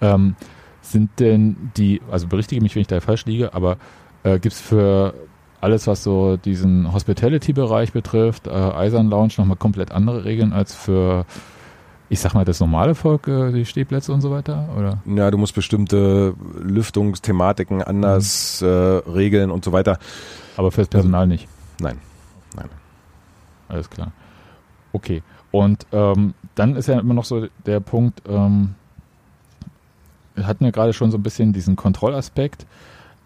A: Ähm, sind denn die, also berichtige mich, wenn ich da falsch liege, aber äh, gibt es für alles, was so diesen Hospitality-Bereich betrifft, äh, Eisern Lounge nochmal komplett andere Regeln als für ich sag mal, das normale Volk, äh, die Stehplätze und so weiter? Oder?
B: Ja, du musst bestimmte Lüftungsthematiken anders mhm. äh, regeln und so weiter.
A: Aber fürs Personal ähm, nicht?
B: Nein, nein.
A: Alles klar. Okay. Und ähm, dann ist ja immer noch so der Punkt, ähm, wir hatten ja gerade schon so ein bisschen diesen Kontrollaspekt,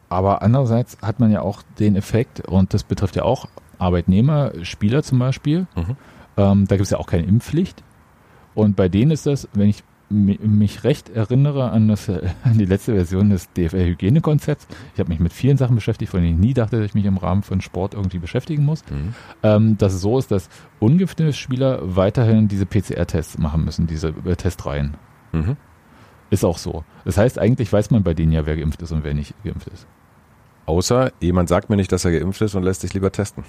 A: aber andererseits hat man ja auch den Effekt, und das betrifft ja auch Arbeitnehmer, Spieler zum Beispiel, mhm. ähm, da gibt es ja auch keine Impfpflicht. Und bei denen ist das, wenn ich mich recht erinnere an, das, an die letzte Version des DFL-Hygienekonzepts. Ich habe mich mit vielen Sachen beschäftigt, von denen ich nie dachte, dass ich mich im Rahmen von Sport irgendwie beschäftigen muss. Mhm. Ähm, dass es so ist, dass ungeimpfte Spieler weiterhin diese PCR-Tests machen müssen, diese äh, Testreihen. Mhm. Ist auch so. Das heißt, eigentlich weiß man bei denen ja, wer geimpft ist und wer nicht geimpft ist.
B: Außer jemand sagt mir nicht, dass er geimpft ist und lässt sich lieber testen.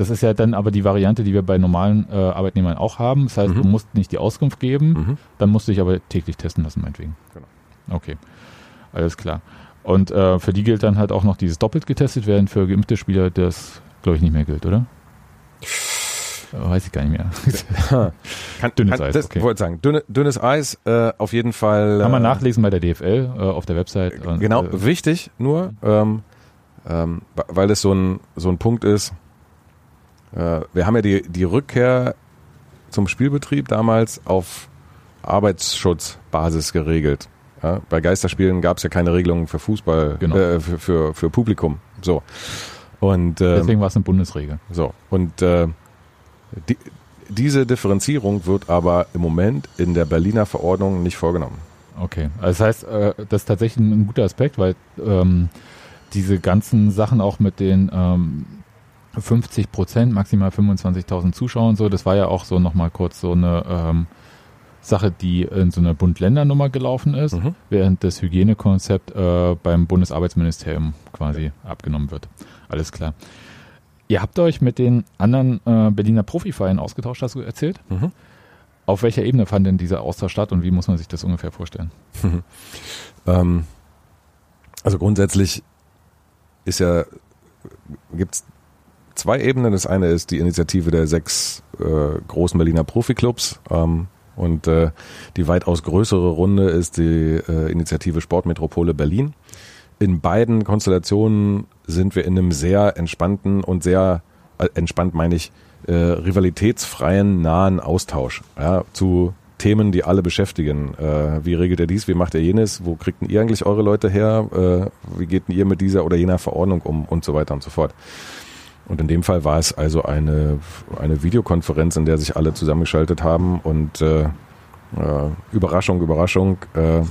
A: Das ist ja dann aber die Variante, die wir bei normalen äh, Arbeitnehmern auch haben. Das heißt, mhm. du musst nicht die Auskunft geben, mhm. dann musst du dich aber täglich testen lassen, meinetwegen. Genau. Okay, alles klar. Und äh, für die gilt dann halt auch noch dieses doppelt getestet werden. Für geimpfte Spieler, das glaube ich nicht mehr gilt, oder? Weiß ich gar nicht mehr.
B: kann, dünnes kann, Eis, das okay. wollte sagen. Dünne, dünnes Eis, äh, auf jeden Fall.
A: Kann man äh, nachlesen bei der DFL äh, auf der Website.
B: Und, genau, äh, wichtig nur, ähm, ähm, weil das so ein, so ein Punkt ist. Äh, wir haben ja die, die Rückkehr zum Spielbetrieb damals auf Arbeitsschutzbasis geregelt. Ja, bei Geisterspielen gab es ja keine Regelungen für Fußball, genau. äh, für, für, für Publikum. So. Und,
A: äh, Deswegen war es eine Bundesregel.
B: So. Und äh, die, diese Differenzierung wird aber im Moment in der Berliner Verordnung nicht vorgenommen.
A: Okay, also das heißt, äh, das ist tatsächlich ein guter Aspekt, weil ähm, diese ganzen Sachen auch mit den ähm, 50 Prozent, maximal 25.000 Zuschauer und so, das war ja auch so nochmal kurz so eine ähm, Sache, die in so einer Bund-Länder-Nummer gelaufen ist, mhm. während das Hygienekonzept äh, beim Bundesarbeitsministerium quasi abgenommen wird. Alles klar. Ihr habt euch mit den anderen äh, Berliner Profivereinen ausgetauscht, hast du erzählt? Mhm. Auf welcher Ebene fand denn dieser Austausch statt und wie muss man sich das ungefähr vorstellen?
B: ähm, also grundsätzlich ist ja, gibt es zwei Ebenen. Das eine ist die Initiative der sechs äh, großen Berliner Profiklubs. Ähm, und äh, die weitaus größere Runde ist die äh, Initiative Sportmetropole Berlin. In beiden Konstellationen sind wir in einem sehr entspannten und sehr äh, entspannt meine ich äh, rivalitätsfreien nahen Austausch ja, zu Themen, die alle beschäftigen. Äh, wie regelt ihr dies? Wie macht ihr jenes? Wo kriegt ihr eigentlich eure Leute her? Äh, wie geht ihr mit dieser oder jener Verordnung um? Und so weiter und so fort. Und in dem Fall war es also eine, eine Videokonferenz, in der sich alle zusammengeschaltet haben und äh, äh, Überraschung, Überraschung, äh,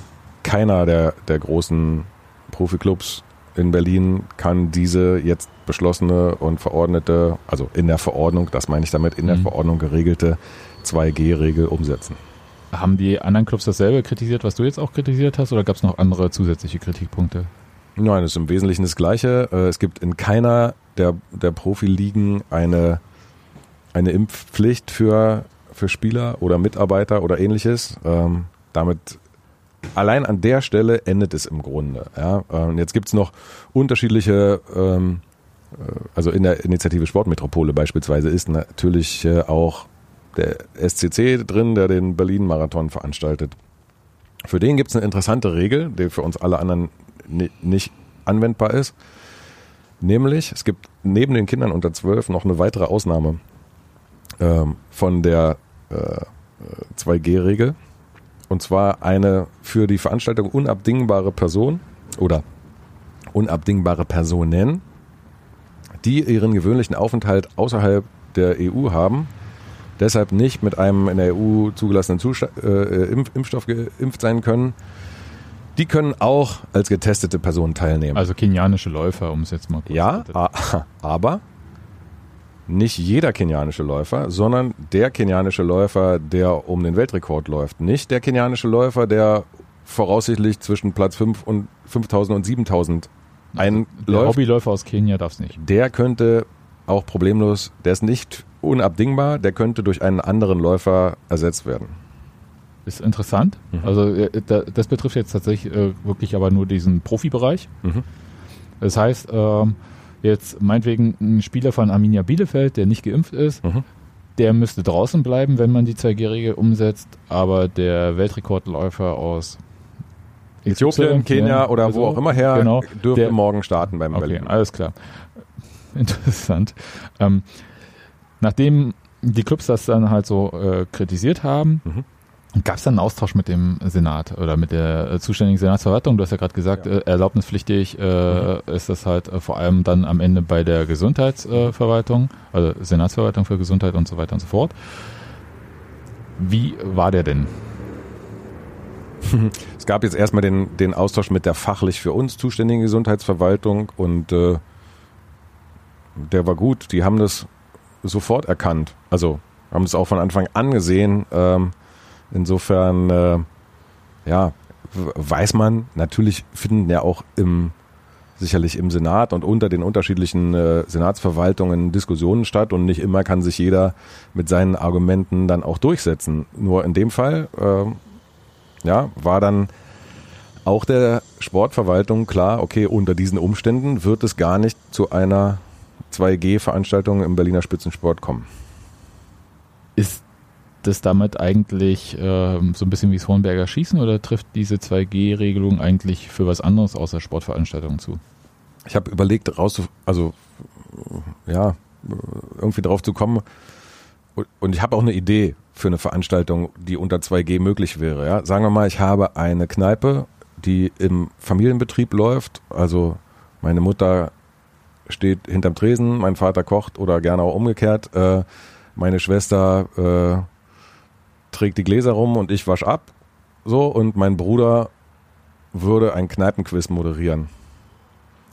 B: keiner der, der großen Profiklubs in Berlin kann diese jetzt beschlossene und verordnete, also in der Verordnung, das meine ich damit, in der mhm. Verordnung geregelte 2G-Regel umsetzen.
A: Haben die anderen Clubs dasselbe kritisiert, was du jetzt auch kritisiert hast, oder gab es noch andere zusätzliche Kritikpunkte?
B: Nein, es ist im Wesentlichen das Gleiche. Äh, es gibt in keiner der, der Profiligen eine, eine Impfpflicht für, für Spieler oder Mitarbeiter oder ähnliches. Ähm, damit allein an der Stelle endet es im Grunde. Ja? Und jetzt gibt's noch unterschiedliche, ähm, äh, also in der Initiative Sportmetropole beispielsweise ist natürlich äh, auch der SCC drin, der den Berlin-Marathon veranstaltet. Für den gibt's eine interessante Regel, die für uns alle anderen nicht anwendbar ist. Nämlich, es gibt neben den Kindern unter 12 noch eine weitere Ausnahme ähm, von der äh, 2G-Regel. Und zwar eine für die Veranstaltung unabdingbare Person oder unabdingbare Personen, die ihren gewöhnlichen Aufenthalt außerhalb der EU haben, deshalb nicht mit einem in der EU zugelassenen Zustand, äh, Impf Impfstoff geimpft sein können die können auch als getestete Personen teilnehmen.
A: Also kenianische Läufer, um es jetzt mal kurz
B: Ja, aber nicht jeder kenianische Läufer, sondern der kenianische Läufer, der um den Weltrekord läuft. Nicht der kenianische Läufer, der voraussichtlich zwischen Platz 5 und 5000 und 7000 einläuft. Der
A: Hobbyläufer aus Kenia darf es nicht.
B: Der könnte auch problemlos, der ist nicht unabdingbar, der könnte durch einen anderen Läufer ersetzt werden
A: ist interessant. Mhm. Also äh, das betrifft jetzt tatsächlich äh, wirklich aber nur diesen Profibereich. Mhm. Das heißt, ähm, jetzt meinetwegen ein Spieler von Arminia Bielefeld, der nicht geimpft ist, mhm. der müsste draußen bleiben, wenn man die 2G-Regel umsetzt, aber der Weltrekordläufer aus
B: Äthiopien, Kenia oder also, wo auch immer her genau, dürfte der, morgen starten beim
A: okay, Berlin. Alles klar. Interessant. Ähm, nachdem die Clubs das dann halt so äh, kritisiert haben, mhm Gab es dann einen Austausch mit dem Senat oder mit der äh, zuständigen Senatsverwaltung? Du hast ja gerade gesagt, ja. äh, erlaubnispflichtig äh, mhm. ist das halt äh, vor allem dann am Ende bei der Gesundheitsverwaltung, also Senatsverwaltung für Gesundheit und so weiter und so fort. Wie war der denn?
B: Es gab jetzt erstmal den, den Austausch mit der fachlich für uns zuständigen Gesundheitsverwaltung und äh, der war gut. Die haben das sofort erkannt. Also haben es auch von Anfang an gesehen. Ähm, Insofern, äh, ja, weiß man, natürlich finden ja auch im sicherlich im Senat und unter den unterschiedlichen äh, Senatsverwaltungen Diskussionen statt und nicht immer kann sich jeder mit seinen Argumenten dann auch durchsetzen. Nur in dem Fall, äh, ja, war dann auch der Sportverwaltung klar, okay, unter diesen Umständen wird es gar nicht zu einer 2G-Veranstaltung im Berliner Spitzensport kommen.
A: ist das damit eigentlich ähm, so ein bisschen wie das Hornberger Schießen oder trifft diese 2G-Regelung eigentlich für was anderes außer Sportveranstaltungen zu?
B: Ich habe überlegt, raus, also ja, irgendwie drauf zu kommen. Und ich habe auch eine Idee für eine Veranstaltung, die unter 2G möglich wäre. Ja? Sagen wir mal, ich habe eine Kneipe, die im Familienbetrieb läuft. Also meine Mutter steht hinterm Tresen, mein Vater kocht oder gerne auch umgekehrt. Äh, meine Schwester äh, trägt die Gläser rum und ich wasch ab. So, und mein Bruder würde ein Kneipenquiz moderieren.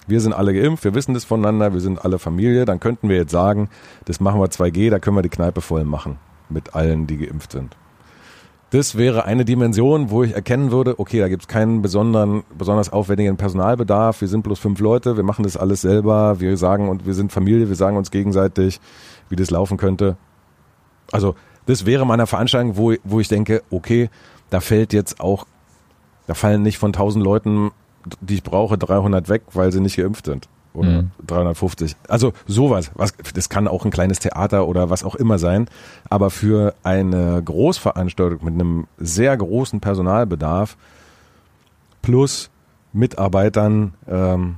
B: Wir sind alle geimpft, wir wissen das voneinander, wir sind alle Familie. Dann könnten wir jetzt sagen, das machen wir 2G, da können wir die Kneipe voll machen. Mit allen, die geimpft sind. Das wäre eine Dimension, wo ich erkennen würde, okay, da gibt es keinen besonderen, besonders aufwendigen Personalbedarf. Wir sind bloß fünf Leute, wir machen das alles selber. Wir sagen und wir sind Familie, wir sagen uns gegenseitig, wie das laufen könnte. Also das wäre meiner Veranstaltung, wo, wo ich denke, okay, da fällt jetzt auch, da fallen nicht von 1000 Leuten, die ich brauche, 300 weg, weil sie nicht geimpft sind. Oder mhm. 350. Also sowas. Was, das kann auch ein kleines Theater oder was auch immer sein. Aber für eine Großveranstaltung mit einem sehr großen Personalbedarf plus Mitarbeitern, ähm,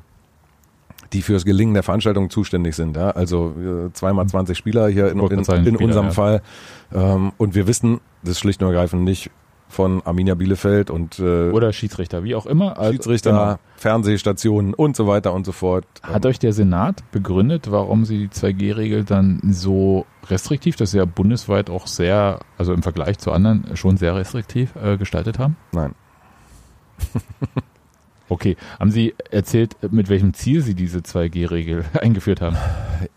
B: die fürs Gelingen der Veranstaltung zuständig sind. Ja? Also zweimal 20 Spieler hier in, in, in unserem ja. Fall. Ähm, und wir wissen das schlicht und ergreifend nicht von Arminia Bielefeld und
A: äh, oder Schiedsrichter, wie auch immer.
B: Also, Schiedsrichter, genau. Fernsehstationen und so weiter und so fort.
A: Hat euch der Senat begründet, warum sie die 2G-Regel dann so restriktiv, das ist ja bundesweit auch sehr, also im Vergleich zu anderen schon sehr restriktiv äh, gestaltet haben?
B: Nein.
A: Okay, haben Sie erzählt, mit welchem Ziel Sie diese 2G-Regel eingeführt haben?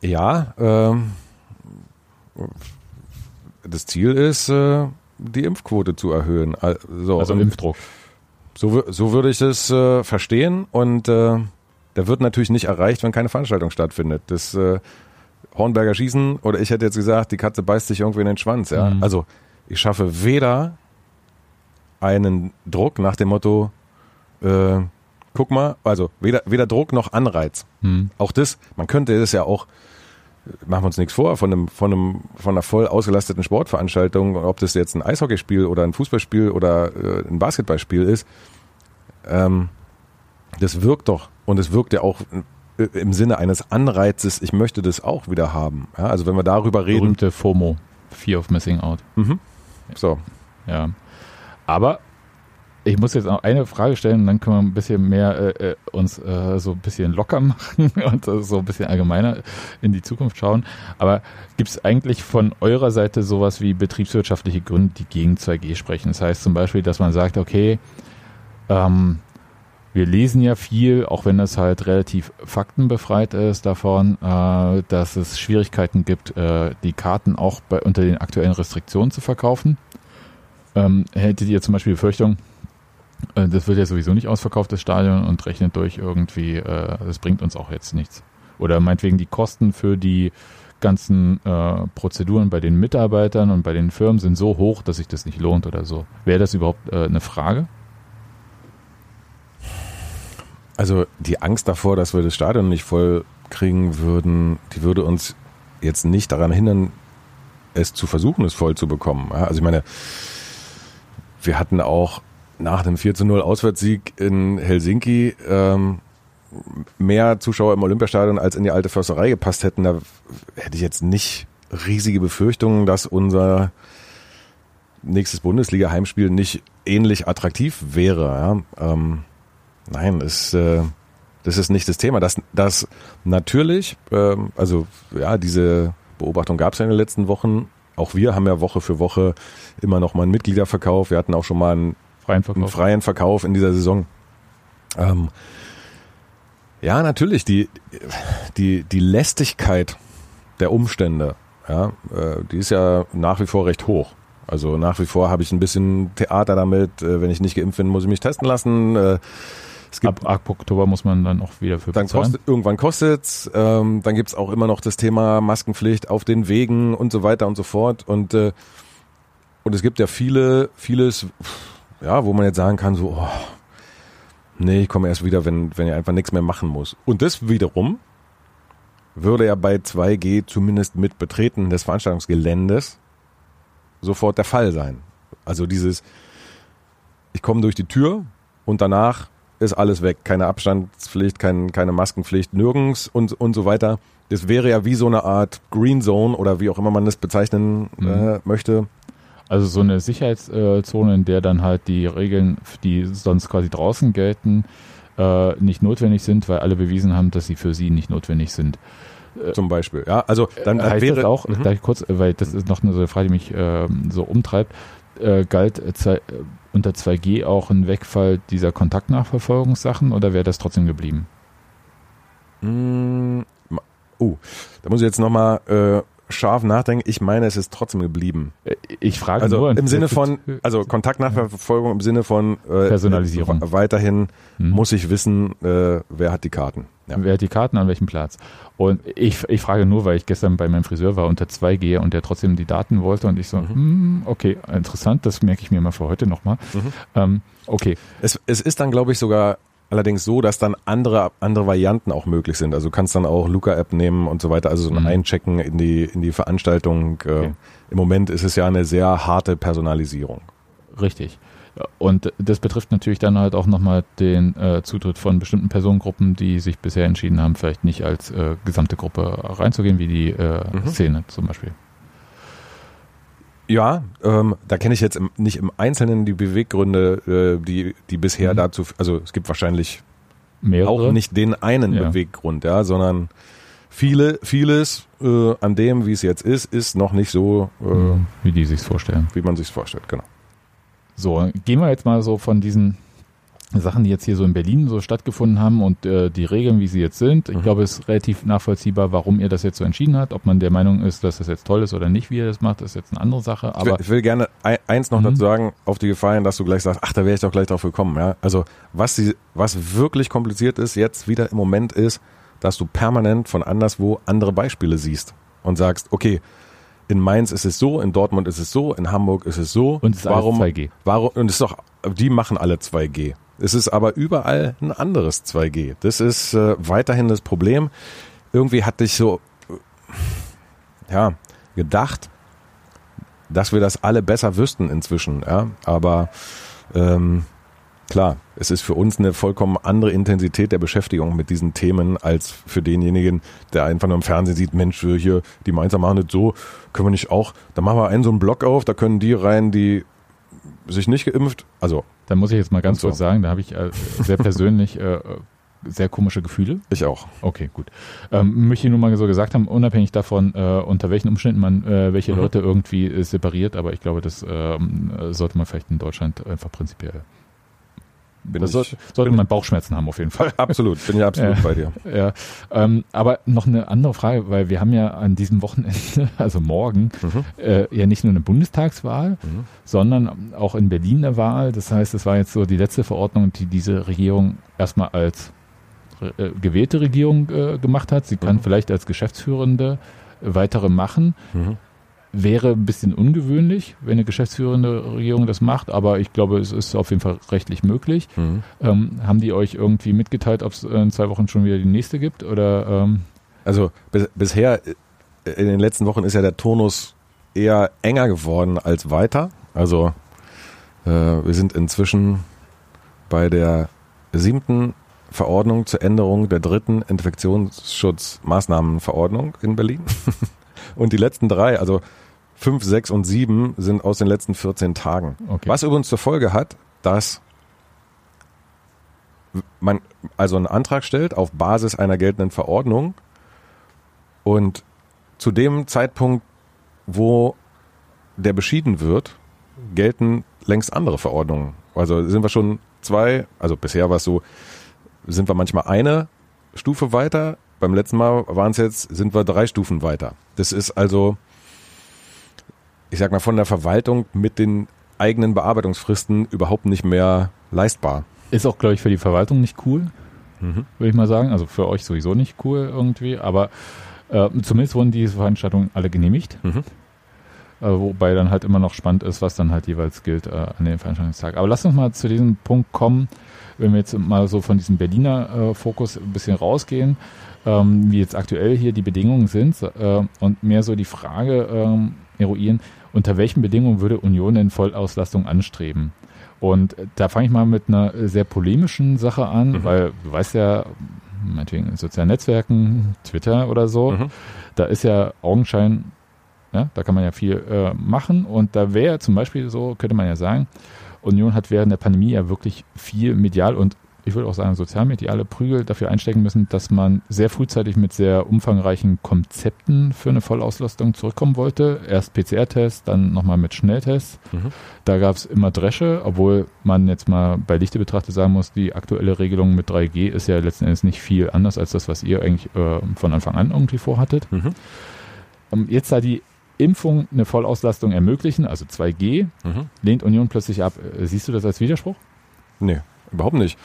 B: Ja, ähm, das Ziel ist, äh, die Impfquote zu erhöhen.
A: Also, also Impfdruck.
B: So, so würde ich es äh, verstehen und äh, der wird natürlich nicht erreicht, wenn keine Veranstaltung stattfindet. Das äh, Hornberger Schießen oder ich hätte jetzt gesagt, die Katze beißt sich irgendwie in den Schwanz. Ja? Mhm. Also ich schaffe weder einen Druck nach dem Motto, äh, guck mal, also weder, weder Druck noch Anreiz. Mhm. Auch das, man könnte das ja auch machen wir uns nichts vor, von einem, von einem, von einer voll ausgelasteten Sportveranstaltung, ob das jetzt ein Eishockeyspiel oder ein Fußballspiel oder äh, ein Basketballspiel ist, ähm, das wirkt doch und es wirkt ja auch äh, im Sinne eines Anreizes, ich möchte das auch wieder haben. Ja, also wenn wir darüber reden.
A: Berühmte FOMO, Fear of Missing Out.
B: Mhm. So.
A: Ja. Aber ich muss jetzt noch eine Frage stellen, dann können wir ein bisschen mehr äh, äh uns äh, so ein bisschen locker machen und äh, so ein bisschen allgemeiner in die Zukunft schauen. Aber gibt es eigentlich von eurer Seite sowas wie betriebswirtschaftliche Gründe, die gegen 2G sprechen? Das heißt zum Beispiel, dass man sagt, okay, ähm, wir lesen ja viel, auch wenn das halt relativ faktenbefreit ist davon, äh, dass es Schwierigkeiten gibt, äh, die Karten auch bei, unter den aktuellen Restriktionen zu verkaufen. Ähm, hättet ihr zum Beispiel Befürchtung, das wird ja sowieso nicht ausverkauft, das Stadion, und rechnet durch irgendwie, äh, das bringt uns auch jetzt nichts. Oder meinetwegen die Kosten für die ganzen äh, Prozeduren bei den Mitarbeitern und bei den Firmen sind so hoch, dass sich das nicht lohnt oder so. Wäre das überhaupt äh, eine Frage?
B: Also die Angst davor, dass wir das Stadion nicht voll kriegen würden, die würde uns jetzt nicht daran hindern, es zu versuchen, es voll zu bekommen. Also ich meine, wir hatten auch nach einem 4 zu 0 Auswärtssieg in Helsinki ähm, mehr Zuschauer im Olympiastadion als in die alte Försterei gepasst hätten, da hätte ich jetzt nicht riesige Befürchtungen, dass unser nächstes Bundesliga-Heimspiel nicht ähnlich attraktiv wäre. Ja? Ähm, nein, ist, äh, das ist nicht das Thema. Das, das natürlich, ähm, also ja, diese Beobachtung gab es ja in den letzten Wochen. Auch wir haben ja Woche für Woche immer noch mal einen Mitgliederverkauf. Wir hatten auch schon mal einen freien Verkauf. Einen freien Verkauf in dieser Saison. Ähm, ja, natürlich, die, die, die Lästigkeit der Umstände, ja, äh, die ist ja nach wie vor recht hoch. Also nach wie vor habe ich ein bisschen Theater damit. Äh, wenn ich nicht geimpft bin, muss ich mich testen lassen. Äh,
A: es gibt, ab, ab Oktober muss man dann auch wieder für
B: dann Kostet, irgendwann kostet's. Ähm, dann gibt's auch immer noch das Thema Maskenpflicht auf den Wegen und so weiter und so fort. Und, äh, und es gibt ja viele, vieles, ja, wo man jetzt sagen kann, so, oh, nee, ich komme erst wieder, wenn, wenn ich einfach nichts mehr machen muss. Und das wiederum würde ja bei 2G zumindest mit Betreten des Veranstaltungsgeländes sofort der Fall sein. Also dieses, ich komme durch die Tür und danach ist alles weg. Keine Abstandspflicht, kein, keine Maskenpflicht, nirgends und, und so weiter. Das wäre ja wie so eine Art Green Zone oder wie auch immer man das bezeichnen
A: Mhm.
B: äh, möchte.
A: Also so eine Sicherheitszone, in der dann halt die Regeln, die sonst quasi draußen gelten, äh, nicht notwendig sind, weil alle bewiesen haben, dass sie für sie nicht notwendig sind.
B: Zum Beispiel. Ja, also dann
A: Äh, heißt
B: wäre
A: das auch,
B: Mhm.
A: gleich kurz, äh, weil das ist noch eine so eine Frage, die mich ähm, so umtreibt, äh, galt äh, äh, unter 2G auch ein Wegfall dieser Kontaktnachverfolgungssachen oder wäre das trotzdem geblieben?
B: Mm, Oh, da muss ich jetzt nochmal äh, scharf nachdenken. Ich meine, es ist trotzdem geblieben.
A: Äh, Ich frage
B: Also
A: nur.
B: im Sinne von, also Kontaktnachverfolgung im Sinne von äh,
A: Personalisierung.
B: äh, Weiterhin
A: Hm.
B: muss ich wissen, äh, wer hat die Karten. Ja.
A: Wer hat die Karten an welchem Platz? Und ich, ich frage nur, weil ich gestern bei meinem Friseur war unter 2G und der trotzdem die Daten wollte und ich so,
B: Mhm.
A: hm, okay, interessant, das merke ich mir mal für heute nochmal.
B: Mhm.
A: Ähm, okay,
B: Es, es ist dann, glaube ich, sogar allerdings so, dass dann andere, andere Varianten auch möglich sind. Also du kannst dann auch Luca-App nehmen und so weiter, also so ein
A: Mhm.
B: Einchecken in die, in die Veranstaltung. Äh,
A: Okay.
B: Im Moment ist es ja eine sehr harte Personalisierung.
A: richtig. Und das betrifft natürlich dann halt auch nochmal den äh, Zutritt von bestimmten Personengruppen, die sich bisher entschieden haben, vielleicht nicht als äh, gesamte Gruppe reinzugehen, wie die äh,
B: Mhm.
A: Szene zum Beispiel.
B: Ja, ähm, da kenne ich jetzt im, nicht im Einzelnen die Beweggründe, äh, die, die bisher
A: Mhm.
B: dazu, also es gibt wahrscheinlich
A: Mehrere.
B: auch nicht den einen
A: Ja.
B: Beweggrund, ja, sondern viele, vieles äh, an dem, wie es jetzt ist, ist noch nicht so, äh,
A: Mhm, wie die sich's vorstellen.
B: wie man sich vorstellt, genau.
A: So, gehen wir jetzt mal so von diesen Sachen, die jetzt hier so in Berlin so stattgefunden haben und äh, die Regeln, wie sie jetzt sind. Ich
B: Mhm.
A: glaube, es ist relativ nachvollziehbar, warum ihr das jetzt so entschieden habt. Ob man der Meinung ist, dass das jetzt toll ist oder nicht, wie ihr das macht, ist jetzt eine andere Sache.
B: Ich will,
A: Aber
B: ich will gerne ein, eins noch
A: Mhm.
B: dazu sagen, auf die Gefahr hin, dass du gleich sagst, ach, da wäre ich doch gleich drauf gekommen. Ja? Also was, die, was wirklich kompliziert ist jetzt wieder im Moment ist, dass du permanent von anderswo andere Beispiele siehst und sagst, okay, in Mainz ist es so, in Dortmund ist es so, in Hamburg ist es so.
A: und es ist
B: warum,
A: alles 2G.
B: warum, und es ist doch, die machen alle 2G. Es ist aber überall ein anderes 2G. Das ist äh, weiterhin das Problem. Irgendwie hatte ich so, äh, ja, gedacht, dass wir das alle besser wüssten inzwischen, ja. Aber ähm, klar, es ist für uns eine vollkommen andere Intensität der Beschäftigung mit diesen Themen als für denjenigen, der einfach nur im Fernsehen sieht, Mensch, hier, die Mainzer machen das so, können wir nicht auch, da machen wir einen so einen Block auf, da können die rein, die sich nicht geimpft, also
A: Da muss ich jetzt mal ganz
B: so.
A: kurz sagen, da habe ich äh, sehr persönlich äh, sehr komische Gefühle.
B: ich auch.
A: Okay, gut. Ähm, möchte ich nur mal so gesagt haben, unabhängig davon, äh, unter welchen Umständen man äh, welche
B: Mhm.
A: Leute irgendwie äh, separiert, aber ich glaube, das ähm, äh, sollte man vielleicht in Deutschland einfach prinzipiell.
B: Bin
A: Das
B: ich,
A: soll, sollte man Bauchschmerzen haben auf jeden Fall.
B: absolut, bin ja absolut
A: Ja.
B: bei dir.
A: Ja, ähm, aber noch eine andere Frage, weil wir haben ja an diesem Wochenende, also morgen,
B: Mhm.
A: äh, ja nicht nur eine Bundestagswahl,
B: Mhm.
A: sondern auch in Berlin eine Wahl. Das heißt, es war jetzt so die letzte Verordnung, die diese Regierung erstmal als äh, gewählte Regierung äh, gemacht hat. Sie kann
B: Mhm.
A: vielleicht als Geschäftsführende weitere machen. Wäre ein bisschen ungewöhnlich, wenn eine geschäftsführende Regierung das macht, aber ich glaube, es ist auf jeden Fall rechtlich möglich.
B: Mhm.
A: Ähm, haben die euch irgendwie mitgeteilt, ob es in zwei Wochen schon wieder die nächste gibt? Oder ähm,
B: Also bis, bisher äh, in den letzten Wochen ist ja der Tonus eher enger geworden als weiter. Also äh, wir sind inzwischen bei der siebten Verordnung zur Änderung der dritten Infektionsschutzmaßnahmenverordnung in Berlin. Und die letzten drei, also fünf, sechs und sieben, sind aus den letzten 14 Tagen.
A: okay.
B: Was übrigens zur Folge hat, dass man also einen Antrag stellt auf Basis einer geltenden Verordnung und zu dem Zeitpunkt, wo der beschieden wird, gelten längst andere Verordnungen. Also sind wir schon zwei, also bisher war es so, sind wir manchmal eine Stufe weiter. Beim letzten Mal waren es jetzt, sind wir drei Stufen weiter. Das ist also, ich sag mal, von der Verwaltung mit den eigenen Bearbeitungsfristen überhaupt nicht mehr leistbar.
A: Ist auch, glaube ich, für die Verwaltung nicht cool,
B: Mhm.
A: würde ich mal sagen. Also für euch sowieso nicht cool irgendwie, aber äh, zumindest wurden diese Veranstaltungen alle genehmigt.
B: Mhm.
A: Äh, wobei dann halt immer noch spannend ist, was dann halt jeweils gilt äh, an den Veranstaltungstag. Aber lass uns mal zu diesem Punkt kommen, wenn wir jetzt mal so von diesem Berliner äh, Fokus ein bisschen rausgehen, ähm, wie jetzt aktuell hier die Bedingungen sind äh, und mehr so die Frage, ähm, eruieren, unter welchen Bedingungen würde Union denn Vollauslastung anstreben? Und da fange ich mal mit einer sehr polemischen Sache an, mhm. weil du weißt ja, meinetwegen in sozialen Netzwerken, Twitter oder so, mhm. da ist ja Augenschein, ja, da kann man ja viel äh, machen und da wäre zum Beispiel so, könnte man ja sagen, Union hat während der Pandemie ja wirklich viel medial und ich würde auch sagen, sozialmediale Prügel dafür einstecken müssen, dass man sehr frühzeitig mit sehr umfangreichen Konzepten für eine Vollauslastung zurückkommen wollte. Erst PCR-Test, dann nochmal mit Schnelltests. Mhm. Da gab es immer Dresche, obwohl man jetzt mal bei Lichte betrachtet sagen muss, die aktuelle Regelung mit 3G ist ja letzten Endes nicht viel anders als das, was ihr eigentlich äh, von Anfang an irgendwie vorhattet. Mhm. Um, jetzt da die Impfung eine Vollauslastung ermöglichen, also 2G, mhm. lehnt Union plötzlich ab. Siehst du das als Widerspruch?
B: Nee, überhaupt nicht.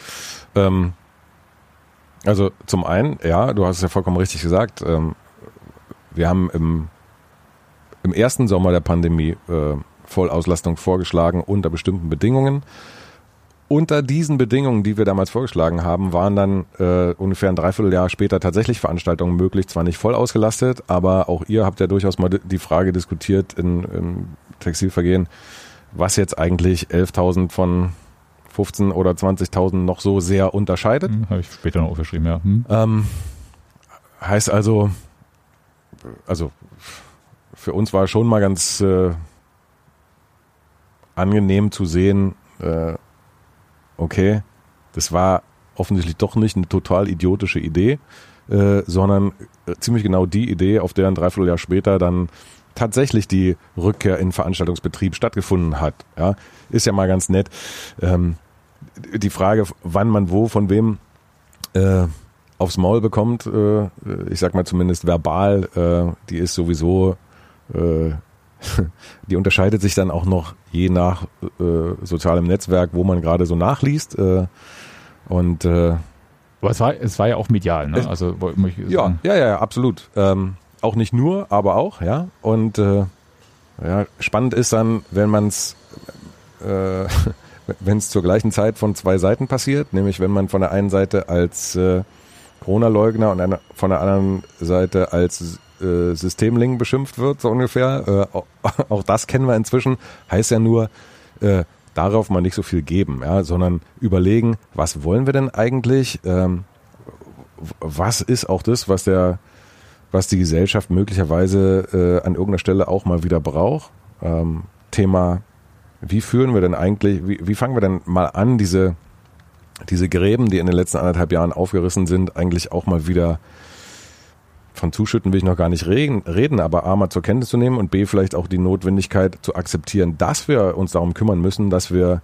B: Ähm, also zum einen, ja, du hast es ja vollkommen richtig gesagt, ähm, wir haben im, im ersten Sommer der Pandemie äh, Vollauslastung vorgeschlagen unter bestimmten Bedingungen. Unter diesen Bedingungen, die wir damals vorgeschlagen haben, waren dann äh, ungefähr ein Dreivierteljahr später tatsächlich Veranstaltungen möglich, zwar nicht voll ausgelastet, aber auch ihr habt ja durchaus mal die Frage diskutiert in, im Textilvergehen, was jetzt eigentlich 11.000 von 15 oder 20.000 noch so sehr unterscheidet. Hm,
A: Habe ich später noch aufgeschrieben, ja. Hm.
B: Ähm, heißt also, also für uns war schon mal ganz äh, angenehm zu sehen, äh, okay, das war offensichtlich doch nicht eine total idiotische Idee, äh, sondern äh, ziemlich genau die Idee, auf der ein Dreivierteljahr später dann tatsächlich die Rückkehr in Veranstaltungsbetrieb stattgefunden hat. Ja, ist ja mal ganz nett. Ähm, die Frage, wann man wo von wem äh, aufs Maul bekommt, äh, ich sag mal zumindest verbal, äh, die ist sowieso, äh, die unterscheidet sich dann auch noch je nach äh, sozialem Netzwerk, wo man gerade so nachliest. Äh, und äh,
A: aber es war, es war ja auch medial, ne?
B: Also ja, ja, ja, absolut. Ähm, auch nicht nur, aber auch, ja. Und äh, ja, spannend ist dann, wenn man es äh, wenn es zur gleichen Zeit von zwei Seiten passiert, nämlich wenn man von der einen Seite als äh, Corona-Leugner und eine, von der anderen Seite als äh, Systemling beschimpft wird, so ungefähr. Äh, auch das kennen wir inzwischen. Heißt ja nur, äh, darauf mal nicht so viel geben, ja, sondern überlegen, was wollen wir denn eigentlich? Ähm, was ist auch das, was der, was die Gesellschaft möglicherweise äh, an irgendeiner Stelle auch mal wieder braucht? Ähm, Thema wie führen wir denn eigentlich, wie, wie fangen wir denn mal an, diese, diese Gräben, die in den letzten anderthalb Jahren aufgerissen sind, eigentlich auch mal wieder von Zuschütten will ich noch gar nicht reden, reden, aber A mal zur Kenntnis zu nehmen und B vielleicht auch die Notwendigkeit zu akzeptieren, dass wir uns darum kümmern müssen, dass wir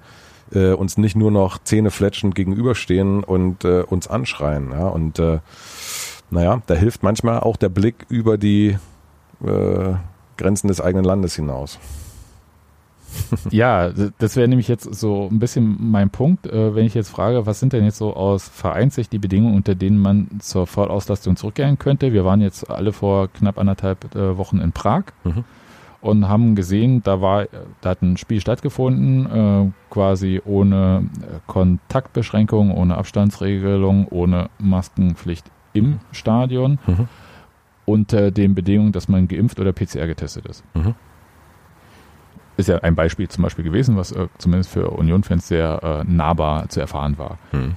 B: äh, uns nicht nur noch zähnefletschend gegenüberstehen und äh, uns anschreien. Ja? Und äh, naja, da hilft manchmal auch der Blick über die äh, Grenzen des eigenen Landes hinaus.
A: ja, das wäre nämlich jetzt so ein bisschen mein Punkt, äh, wenn ich jetzt frage, was sind denn jetzt so aus Vereinssicht die Bedingungen, unter denen man zur Vollauslastung zurückkehren könnte? Wir waren jetzt alle vor knapp anderthalb äh, Wochen in Prag. Mhm. Und haben gesehen, da war, da hat ein Spiel stattgefunden, äh, quasi ohne äh, Kontaktbeschränkung, ohne Abstandsregelung, ohne Maskenpflicht im Stadion, mhm. unter den Bedingungen, dass man geimpft oder PCR getestet ist. Mhm ist ja ein Beispiel zum Beispiel gewesen, was äh, zumindest für Union-Fans sehr äh, nahbar zu erfahren war. Hm.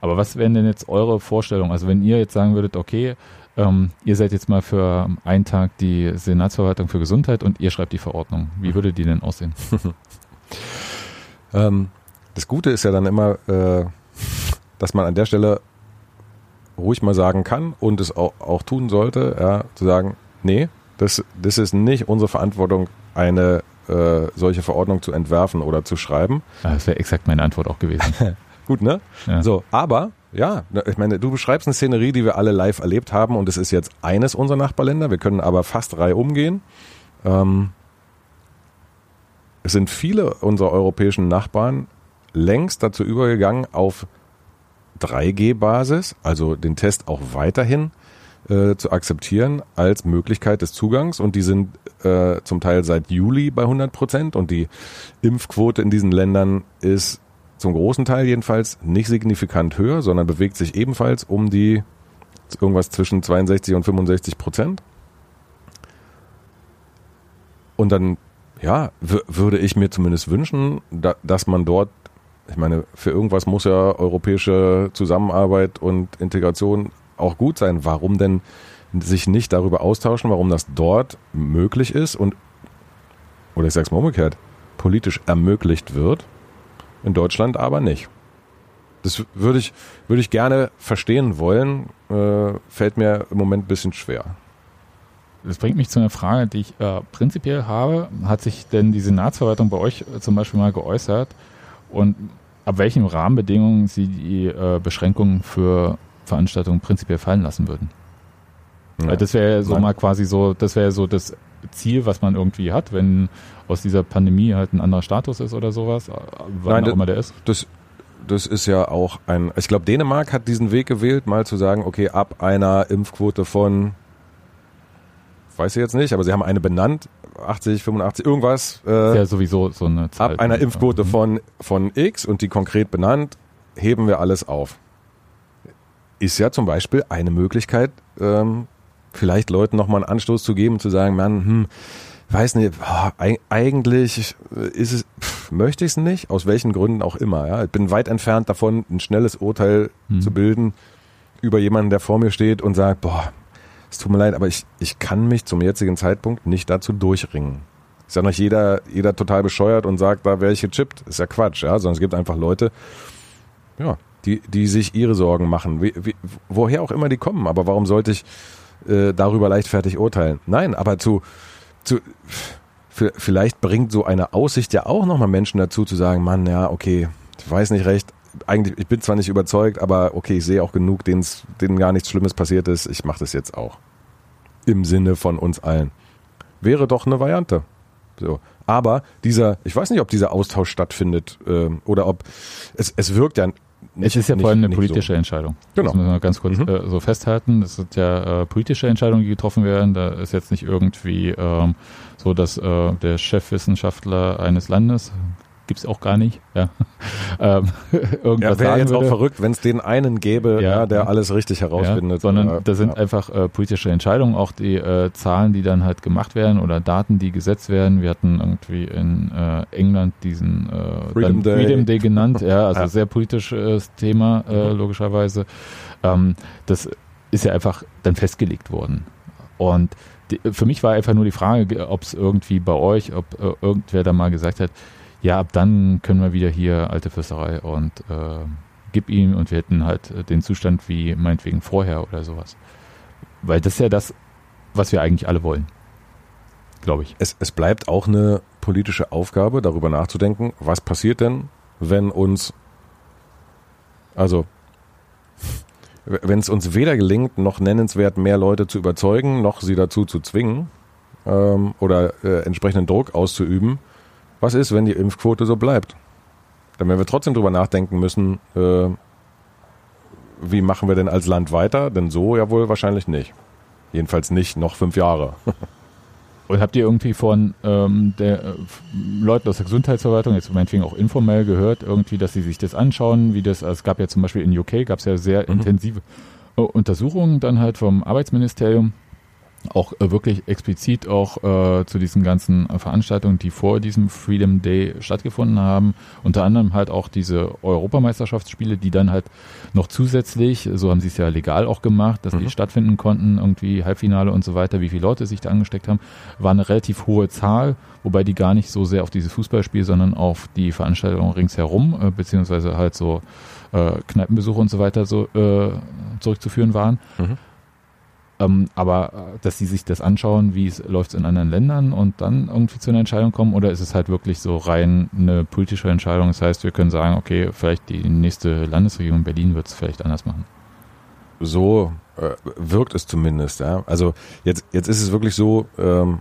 A: Aber was wären denn jetzt eure Vorstellungen? Also wenn ihr jetzt sagen würdet, okay, ähm, ihr seid jetzt mal für einen Tag die Senatsverwaltung für Gesundheit und ihr schreibt die Verordnung. Wie würde die denn aussehen?
B: ähm, das Gute ist ja dann immer, äh, dass man an der Stelle ruhig mal sagen kann und es auch, auch tun sollte, ja, zu sagen, nee, das, das ist nicht unsere Verantwortung, eine äh, solche Verordnung zu entwerfen oder zu schreiben.
A: das wäre exakt meine Antwort auch gewesen.
B: Gut, ne? Ja. So, aber ja, ich meine, du beschreibst eine Szenerie, die wir alle live erlebt haben und es ist jetzt eines unserer Nachbarländer. Wir können aber fast drei umgehen. Ähm, es sind viele unserer europäischen Nachbarn längst dazu übergegangen, auf 3G-Basis, also den Test auch weiterhin äh, zu akzeptieren als Möglichkeit des Zugangs und die sind äh, zum Teil seit Juli bei 100 Prozent und die Impfquote in diesen Ländern ist zum großen Teil jedenfalls nicht signifikant höher, sondern bewegt sich ebenfalls um die irgendwas zwischen 62 und 65 Prozent. Und dann, ja, würde ich mir zumindest wünschen, da, dass man dort, ich meine, für irgendwas muss ja europäische Zusammenarbeit und Integration auch gut sein. Warum denn sich nicht darüber austauschen, warum das dort möglich ist und, oder ich sag's mal umgekehrt, politisch ermöglicht wird, in Deutschland aber nicht. Das würde ich, würde ich gerne verstehen wollen, äh, fällt mir im Moment ein bisschen schwer.
A: Das bringt mich zu einer Frage, die ich äh, prinzipiell habe. Hat sich denn die Senatsverwaltung bei euch äh, zum Beispiel mal geäußert und ab welchen Rahmenbedingungen sie die äh, Beschränkungen für Veranstaltungen prinzipiell fallen lassen würden? Ja. Das wäre so Nein. mal quasi so, das wäre so das Ziel, was man irgendwie hat, wenn aus dieser Pandemie halt ein anderer Status ist oder sowas,
B: wann Nein, auch immer der ist. Das, das ist ja auch ein, ich glaube, Dänemark hat diesen Weg gewählt, mal zu sagen, okay, ab einer Impfquote von, weiß ich jetzt nicht, aber sie haben eine benannt, 80, 85, irgendwas.
A: Äh, ja sowieso so eine
B: Zahl. Ab einer Impfquote mhm. von, von X und die konkret benannt, heben wir alles auf. Ist ja zum Beispiel eine Möglichkeit, ähm, vielleicht Leuten nochmal einen Anstoß zu geben, zu sagen, man, hm, weiß nicht, eigentlich ist es, pff, möchte ich es nicht, aus welchen Gründen auch immer. Ja. Ich bin weit entfernt davon, ein schnelles Urteil mhm. zu bilden über jemanden, der vor mir steht und sagt, boah, es tut mir leid, aber ich, ich kann mich zum jetzigen Zeitpunkt nicht dazu durchringen. Ist ja noch jeder, jeder total bescheuert und sagt, da wäre ich gechippt. Ist ja Quatsch, ja, sondern es gibt einfach Leute, ja, die, die sich ihre Sorgen machen. Wie, wie, woher auch immer die kommen, aber warum sollte ich äh, darüber leichtfertig urteilen? Nein, aber zu, zu, vielleicht bringt so eine Aussicht ja auch nochmal Menschen dazu zu sagen, Mann, ja, okay, ich weiß nicht recht, eigentlich, ich bin zwar nicht überzeugt, aber okay, ich sehe auch genug, denen gar nichts Schlimmes passiert ist, ich mache das jetzt auch. Im Sinne von uns allen. Wäre doch eine Variante. So. Aber dieser, ich weiß nicht, ob dieser Austausch stattfindet äh, oder ob es, es wirkt ja
A: nicht, es ist ja vor allem eine politische so. Entscheidung. Genau. Das müssen wir ganz kurz mhm. äh, so festhalten. Das sind ja äh, politische Entscheidungen, die getroffen werden. Da ist jetzt nicht irgendwie ähm, so, dass äh, der Chefwissenschaftler eines Landes, gibt's auch gar nicht. Ja.
B: ähm, irgendwas ja, wäre jetzt würde. auch verrückt, wenn es den einen gäbe, ja, ja, der alles richtig herausfindet.
A: Sondern da sind einfach äh, politische Entscheidungen, auch die äh, Zahlen, die dann halt gemacht werden oder Daten, die gesetzt werden. Wir hatten irgendwie in äh, England diesen äh, Freedom, Day. Freedom Day genannt, ja, also sehr politisches Thema äh, mhm. logischerweise. Ähm, das ist ja einfach dann festgelegt worden. Und die, für mich war einfach nur die Frage, ob es irgendwie bei euch, ob äh, irgendwer da mal gesagt hat, ja, ab dann können wir wieder hier alte Fürsterei und äh, gib ihm und wir hätten halt den Zustand wie meinetwegen vorher oder sowas. Weil das ist ja das, was wir eigentlich alle wollen. Glaube ich.
B: Es, es bleibt auch eine politische Aufgabe, darüber nachzudenken, was passiert denn, wenn uns, also, wenn es uns weder gelingt, noch nennenswert mehr Leute zu überzeugen, noch sie dazu zu zwingen ähm, oder äh, entsprechenden Druck auszuüben, was ist, wenn die Impfquote so bleibt? Dann werden wir trotzdem drüber nachdenken müssen, äh, wie machen wir denn als Land weiter? Denn so ja wohl wahrscheinlich nicht. Jedenfalls nicht noch fünf Jahre.
A: Und habt ihr irgendwie von ähm, der, äh, Leuten aus der Gesundheitsverwaltung, jetzt meinetwegen auch informell gehört, irgendwie, dass sie sich das anschauen, wie das, also es gab ja zum Beispiel in UK, gab es ja sehr mhm. intensive Untersuchungen dann halt vom Arbeitsministerium, auch äh, wirklich explizit auch äh, zu diesen ganzen äh, Veranstaltungen, die vor diesem Freedom Day stattgefunden haben. Unter anderem halt auch diese Europameisterschaftsspiele, die dann halt noch zusätzlich, so haben sie es ja legal auch gemacht, dass mhm. die stattfinden konnten, irgendwie Halbfinale und so weiter, wie viele Leute sich da angesteckt haben, war eine relativ hohe Zahl, wobei die gar nicht so sehr auf dieses Fußballspiel, sondern auf die Veranstaltung ringsherum, äh, beziehungsweise halt so äh, Kneipenbesuche und so weiter so äh, zurückzuführen waren. Mhm. Ähm, aber äh, dass sie sich das anschauen, wie es läuft in anderen Ländern und dann irgendwie zu einer Entscheidung kommen, oder ist es halt wirklich so rein eine politische Entscheidung? Das heißt, wir können sagen, okay, vielleicht die nächste Landesregierung Berlin wird es vielleicht anders machen.
B: So äh, wirkt es zumindest, ja. Also jetzt, jetzt ist es wirklich so, ähm,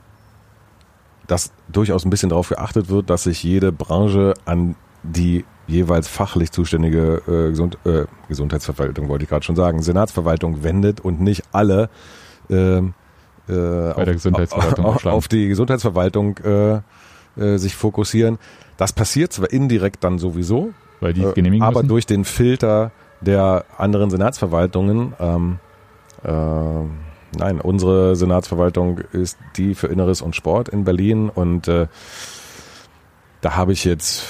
B: dass durchaus ein bisschen darauf geachtet wird, dass sich jede Branche an die jeweils fachlich zuständige äh, Gesund, äh, Gesundheitsverwaltung, wollte ich gerade schon sagen, Senatsverwaltung wendet und nicht alle ähm, äh, Bei der Gesundheitsverwaltung auf, auf die Gesundheitsverwaltung äh, äh, sich fokussieren. Das passiert zwar indirekt dann sowieso,
A: Weil die äh,
B: aber müssen? durch den Filter der anderen Senatsverwaltungen ähm, äh, Nein, unsere Senatsverwaltung ist die für Inneres und Sport in Berlin und äh, da habe ich jetzt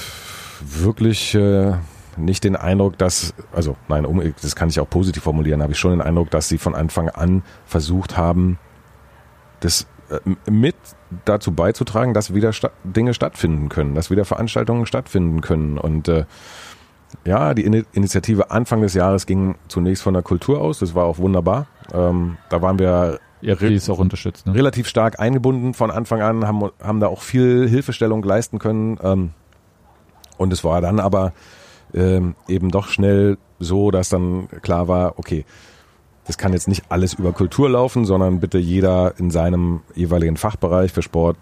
B: wirklich äh, nicht den Eindruck, dass, also nein, um, das kann ich auch positiv formulieren, habe ich schon den Eindruck, dass sie von Anfang an versucht haben, das äh, mit dazu beizutragen, dass wieder sta Dinge stattfinden können, dass wieder Veranstaltungen stattfinden können. Und äh, ja, die In Initiative Anfang des Jahres ging zunächst von der Kultur aus, das war auch wunderbar. Ähm, da waren wir
A: ja, die ist auch unterstützt,
B: ne? relativ stark eingebunden von Anfang an, haben, haben da auch viel Hilfestellung leisten können. Ähm, und es war dann aber ähm, eben doch schnell so, dass dann klar war, okay, das kann jetzt nicht alles über Kultur laufen, sondern bitte jeder in seinem jeweiligen Fachbereich. Für Sport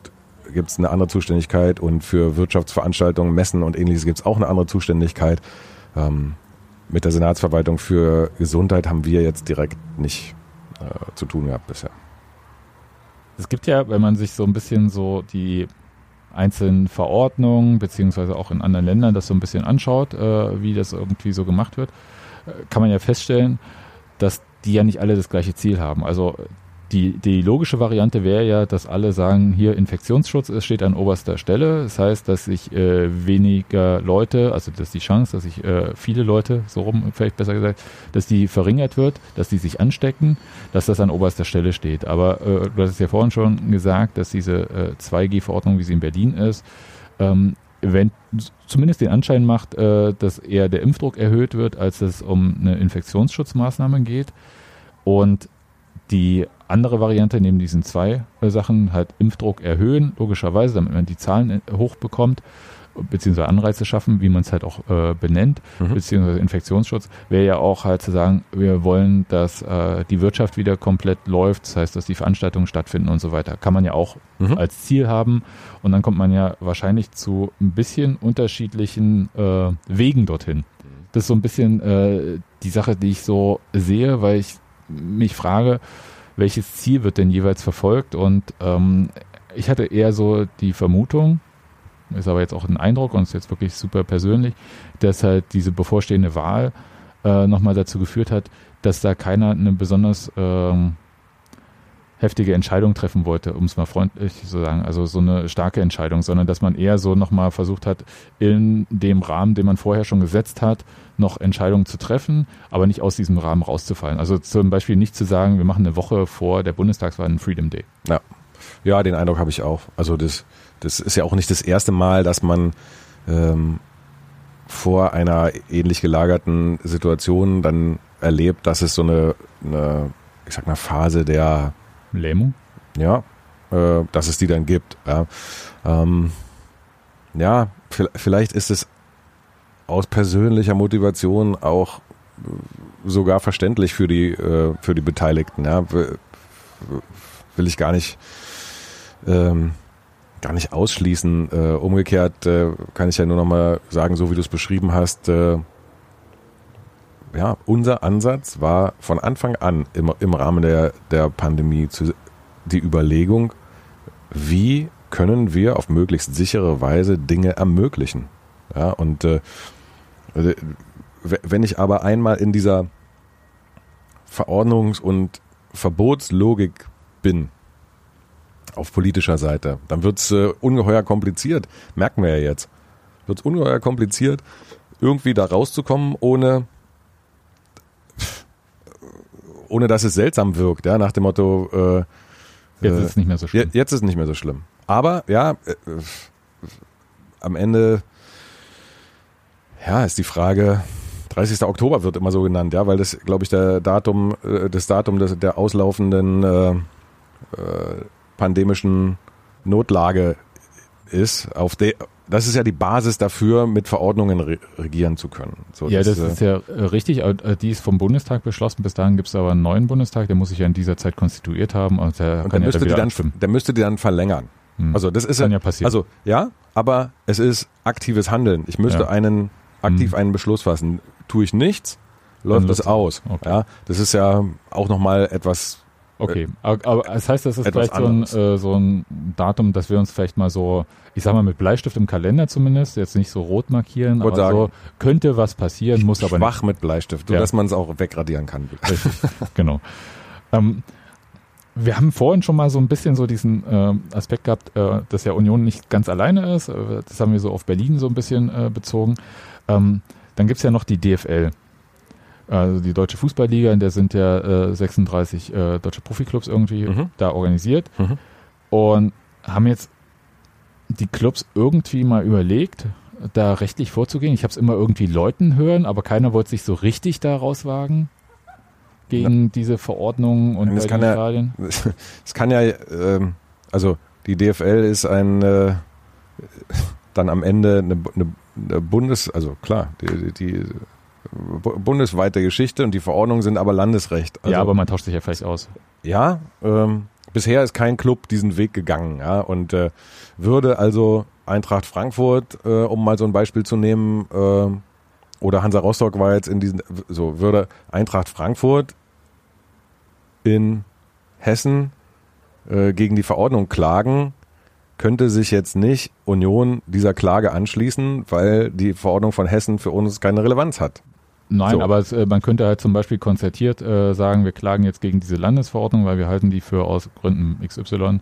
B: gibt es eine andere Zuständigkeit und für Wirtschaftsveranstaltungen, Messen und ähnliches gibt es auch eine andere Zuständigkeit. Ähm, mit der Senatsverwaltung für Gesundheit haben wir jetzt direkt nicht äh, zu tun gehabt bisher.
A: Es gibt ja, wenn man sich so ein bisschen so die einzelnen Verordnungen, beziehungsweise auch in anderen Ländern das so ein bisschen anschaut, äh, wie das irgendwie so gemacht wird, äh, kann man ja feststellen, dass die ja nicht alle das gleiche Ziel haben. Also die, die logische Variante wäre ja, dass alle sagen, hier Infektionsschutz es steht an oberster Stelle. Das heißt, dass sich äh, weniger Leute, also dass die Chance, dass sich äh, viele Leute, so rum vielleicht besser gesagt, dass die verringert wird, dass die sich anstecken, dass das an oberster Stelle steht. Aber äh, du hast es ja vorhin schon gesagt, dass diese äh, 2G-Verordnung, wie sie in Berlin ist, ähm, wenn zumindest den Anschein macht, äh, dass eher der Impfdruck erhöht wird, als es um eine Infektionsschutzmaßnahme geht. Und die andere Variante neben diesen zwei äh, Sachen halt Impfdruck erhöhen, logischerweise, damit man die Zahlen äh, hochbekommt, beziehungsweise Anreize schaffen, wie man es halt auch äh, benennt, mhm. beziehungsweise Infektionsschutz, wäre ja auch halt zu sagen, wir wollen, dass äh, die Wirtschaft wieder komplett läuft, das heißt, dass die Veranstaltungen stattfinden und so weiter. Kann man ja auch mhm. als Ziel haben und dann kommt man ja wahrscheinlich zu ein bisschen unterschiedlichen äh, Wegen dorthin. Das ist so ein bisschen äh, die Sache, die ich so sehe, weil ich mich frage, welches Ziel wird denn jeweils verfolgt? Und ähm, ich hatte eher so die Vermutung, ist aber jetzt auch ein Eindruck und ist jetzt wirklich super persönlich, dass halt diese bevorstehende Wahl äh, nochmal dazu geführt hat, dass da keiner eine besonders ähm, heftige Entscheidung treffen wollte, um es mal freundlich zu sagen, also so eine starke Entscheidung, sondern dass man eher so nochmal versucht hat, in dem Rahmen, den man vorher schon gesetzt hat, noch Entscheidungen zu treffen, aber nicht aus diesem Rahmen rauszufallen. Also zum Beispiel nicht zu sagen, wir machen eine Woche vor der Bundestagswahl einen Freedom Day.
B: Ja, ja den Eindruck habe ich auch. Also das, das ist ja auch nicht das erste Mal, dass man ähm, vor einer ähnlich gelagerten Situation dann erlebt, dass es so eine, eine ich sag mal, Phase der
A: Lähmung?
B: Ja, äh, dass es die dann gibt. Ja, ähm, ja vielleicht ist es aus persönlicher Motivation auch sogar verständlich für die, äh, für die Beteiligten. Ja, will ich gar nicht, ähm, gar nicht ausschließen. Äh, umgekehrt äh, kann ich ja nur noch mal sagen, so wie du es beschrieben hast, äh, ja, unser Ansatz war von Anfang an im, im Rahmen der, der Pandemie zu, die Überlegung, wie können wir auf möglichst sichere Weise Dinge ermöglichen. Ja, und äh, wenn ich aber einmal in dieser Verordnungs- und Verbotslogik bin, auf politischer Seite, dann wird's äh, ungeheuer kompliziert, merken wir ja jetzt. Wird's ungeheuer kompliziert, irgendwie da rauszukommen, ohne ohne dass es seltsam wirkt, ja, nach dem Motto, äh,
A: jetzt ist es nicht mehr so schlimm.
B: Jetzt ist es nicht mehr so schlimm. Aber ja, äh, am Ende ja, ist die Frage, 30. Oktober wird immer so genannt, ja, weil das, glaube ich, der Datum, äh, das Datum des, der auslaufenden äh, äh, pandemischen Notlage ist, auf der das ist ja die Basis dafür, mit Verordnungen re regieren zu können.
A: So, ja, das, das ist ja äh, richtig. Äh, die ist vom Bundestag beschlossen. Bis dahin gibt es aber einen neuen Bundestag, der muss sich ja in dieser Zeit konstituiert haben. Und der,
B: und der, müsste, ja die dann, der müsste die dann verlängern. Hm. Also das ist kann ja, ja passieren. Also ja, aber es ist aktives Handeln. Ich müsste ja. einen aktiv hm. einen Beschluss fassen. Tue ich nichts, läuft das aus. Okay. Ja, das ist ja auch nochmal etwas
A: Okay, aber, aber das heißt, das ist vielleicht so ein, äh, so ein Datum, dass wir uns vielleicht mal so, ich sag mal mit Bleistift im Kalender zumindest, jetzt nicht so rot markieren, aber sagen, so könnte was passieren, muss aber
B: schwach nicht. mit Bleistift, so ja. dass man es auch wegradieren kann.
A: Richtig, genau. Ähm, wir haben vorhin schon mal so ein bisschen so diesen äh, Aspekt gehabt, äh, dass ja Union nicht ganz alleine ist. Äh, das haben wir so auf Berlin so ein bisschen äh, bezogen. Ähm, dann gibt's ja noch die DFL, also die Deutsche Fußballliga, in der sind ja äh, 36 äh, deutsche Profiklubs irgendwie
B: Mhm.
A: da organisiert
B: Mhm.
A: und haben jetzt die Clubs irgendwie mal überlegt, da rechtlich vorzugehen. Ich habe es immer irgendwie Leuten hören, aber keiner wollte sich so richtig da rauswagen gegen diese Verordnungen und bei
B: kann ja-. Es kann ja, ähm, also die DFL ist ein äh, dann am Ende eine, eine, eine Bundes, also klar, die, die bundesweite Geschichte und die Verordnungen sind aber Landesrecht. Also,
A: ja, aber man tauscht sich ja vielleicht aus.
B: Ja, ähm, bisher ist kein Club diesen Weg gegangen, ja, und äh, würde also Eintracht Frankfurt, äh, um mal so ein Beispiel zu nehmen, äh, oder Hansa Rostock war jetzt in diesen, so würde Eintracht Frankfurt in Hessen äh, gegen die Verordnung klagen, könnte sich jetzt nicht Union dieser Klage anschließen, weil die Verordnung von Hessen für uns keine Relevanz hat.
A: Nein,
B: So.
A: aber es, äh, man könnte halt zum Beispiel konzertiert äh, sagen, wir klagen jetzt gegen diese Landesverordnung, weil wir halten die für aus Gründen XY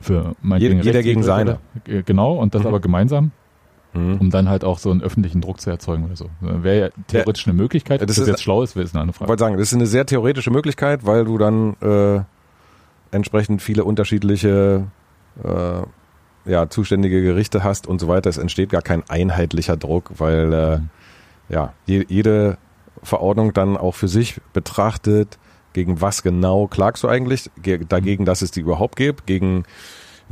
A: für meinetwegen
B: Jeder- jeder gegen
A: rechtswidrig oder- äh, Genau, und das
B: Mhm.
A: aber gemeinsam,
B: Mhm.
A: um dann halt auch so einen öffentlichen Druck zu erzeugen oder so. Wäre ja theoretisch eine Möglichkeit. Ob
B: das
A: das
B: ist-
A: jetzt schlau ist, ist eine andere
B: Ich
A: Frage.
B: wollte sagen, das ist eine sehr theoretische Möglichkeit, weil du dann äh, entsprechend viele unterschiedliche äh, ja, zuständige Gerichte hast und so weiter. Es entsteht gar kein einheitlicher Druck, weil äh,
A: Mhm.
B: ja, je, jede Verordnung dann auch für sich betrachtet, gegen was genau klagst du eigentlich, Ge dagegen, dass es die überhaupt gibt, gegen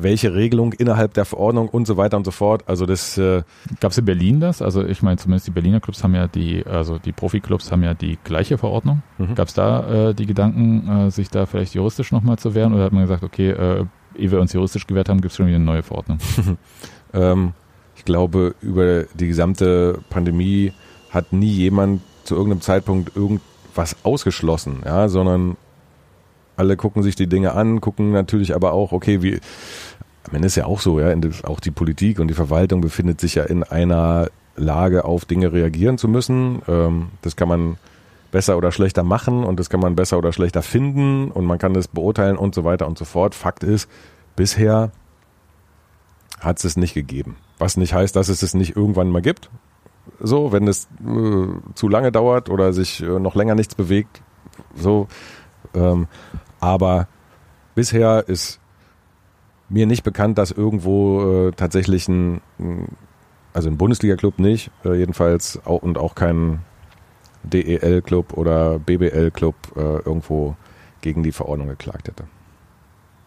B: welche Regelung innerhalb der Verordnung und so weiter und so fort. Also das äh,
A: Gab es in Berlin das? Also ich meine, zumindest die Berliner Clubs haben ja die, also die Profiklubs haben ja die gleiche Verordnung.
B: Mhm.
A: Gab es da äh, die Gedanken, äh, sich da vielleicht juristisch nochmal zu wehren? Oder hat man gesagt, okay, äh, ehe wir uns juristisch gewehrt haben, gibt es schon wieder eine neue Verordnung?
B: Ähm, ich glaube, über die gesamte Pandemie hat nie jemand zu irgendeinem Zeitpunkt irgendwas ausgeschlossen, ja, sondern alle gucken sich die Dinge an, gucken natürlich aber auch, okay, wie, am Ende ist ja auch so, ja, auch die Politik und die Verwaltung befindet sich ja in einer Lage, auf Dinge reagieren zu müssen. Ähm, das kann man besser oder schlechter machen und das kann man besser oder schlechter finden und man kann das beurteilen und so weiter und so fort. Fakt ist, bisher hat es es nicht gegeben. Was nicht heißt, dass es es nicht irgendwann mal gibt. So, wenn es äh, zu lange dauert oder sich äh, noch länger nichts bewegt. So, ähm, aber bisher ist mir nicht bekannt, dass irgendwo äh, tatsächlich ein, also ein Bundesliga-Club nicht, äh, jedenfalls auch, und auch kein DEL-Club oder BBL-Club äh, irgendwo gegen die Verordnung geklagt hätte.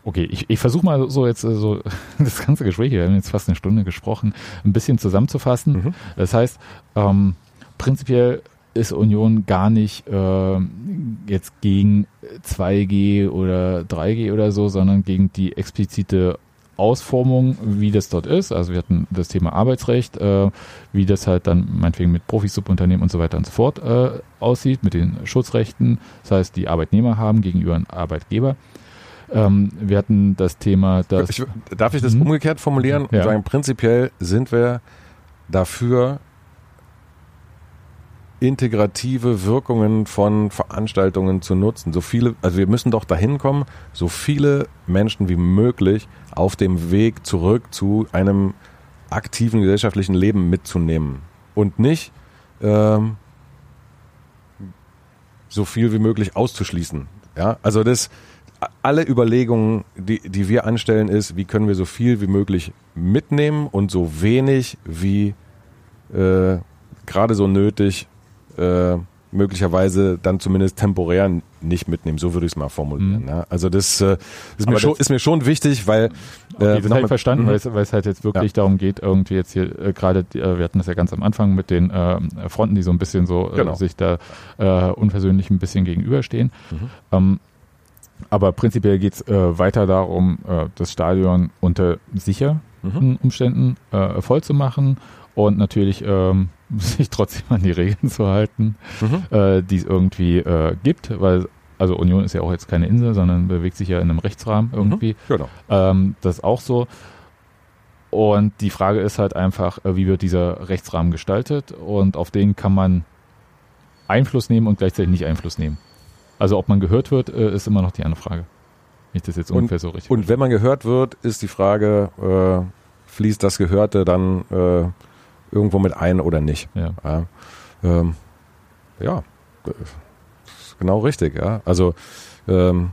A: Okay, ich, ich versuche mal so jetzt äh, so das ganze Gespräch, wir haben jetzt fast eine Stunde gesprochen, ein bisschen zusammenzufassen.
B: Mhm.
A: Das heißt, ähm, prinzipiell ist Union gar nicht ähm, jetzt gegen 2G oder 3G oder so, sondern gegen die explizite Ausformung, wie das dort ist. Also wir hatten das Thema Arbeitsrecht, äh, wie das halt dann meinetwegen mit Profisubunternehmen und so weiter und so fort äh, aussieht, mit den Schutzrechten, das heißt, die Arbeitnehmer haben gegenüber einem Arbeitgeber. Ähm, wir hatten das Thema, dass
B: Ich, darf ich das
A: Mhm.
B: umgekehrt formulieren und
A: Ja.
B: sagen, prinzipiell sind wir dafür, integrative Wirkungen von Veranstaltungen zu nutzen. So viele, also wir müssen doch dahin kommen, so viele Menschen wie möglich auf dem Weg zurück zu einem aktiven gesellschaftlichen Leben mitzunehmen und nicht ähm, so viel wie möglich auszuschließen. Ja, also das alle Überlegungen, die, die wir anstellen, ist, wie können wir so viel wie möglich mitnehmen und so wenig wie äh, gerade so nötig äh, möglicherweise dann zumindest temporär nicht mitnehmen. So würde ich es mal formulieren.
A: Mhm.
B: Ja. Also das, äh, ist, mir schon,
A: das-
B: ist mir schon wichtig, weil
A: Okay,
B: äh,
A: das habe ich
B: mal-
A: verstanden,
B: Mhm.
A: weil, es, halt jetzt wirklich darum geht, irgendwie jetzt hier äh, gerade, äh, wir hatten das ja ganz am Anfang mit den äh, Fronten, die so ein bisschen so äh,
B: Genau.
A: sich da äh, unversöhnlich ein bisschen gegenüberstehen.
B: Mhm.
A: Ähm, aber prinzipiell geht es äh, weiter darum, äh, das Stadion unter sicheren
B: Mhm.
A: Umständen äh, voll zu machen und natürlich ähm, sich trotzdem an die Regeln zu halten,
B: Mhm.
A: äh, die es irgendwie äh, gibt, weil also Union ist ja auch jetzt keine Insel, sondern bewegt sich ja in einem Rechtsrahmen irgendwie.
B: Genau.
A: Ähm, das ist auch so. Und die Frage ist halt einfach, äh, wie wird dieser Rechtsrahmen gestaltet und auf den kann man Einfluss nehmen und gleichzeitig nicht Einfluss nehmen. Also ob man gehört wird, äh, ist immer noch die andere Frage. ich das jetzt ungefähr und, so richtig
B: Und wenn man gehört wird, ist die Frage, äh, fließt das Gehörte dann äh, irgendwo mit ein oder nicht?
A: Ja.
B: Ja, ähm, ja genau richtig. Ja. Also ähm,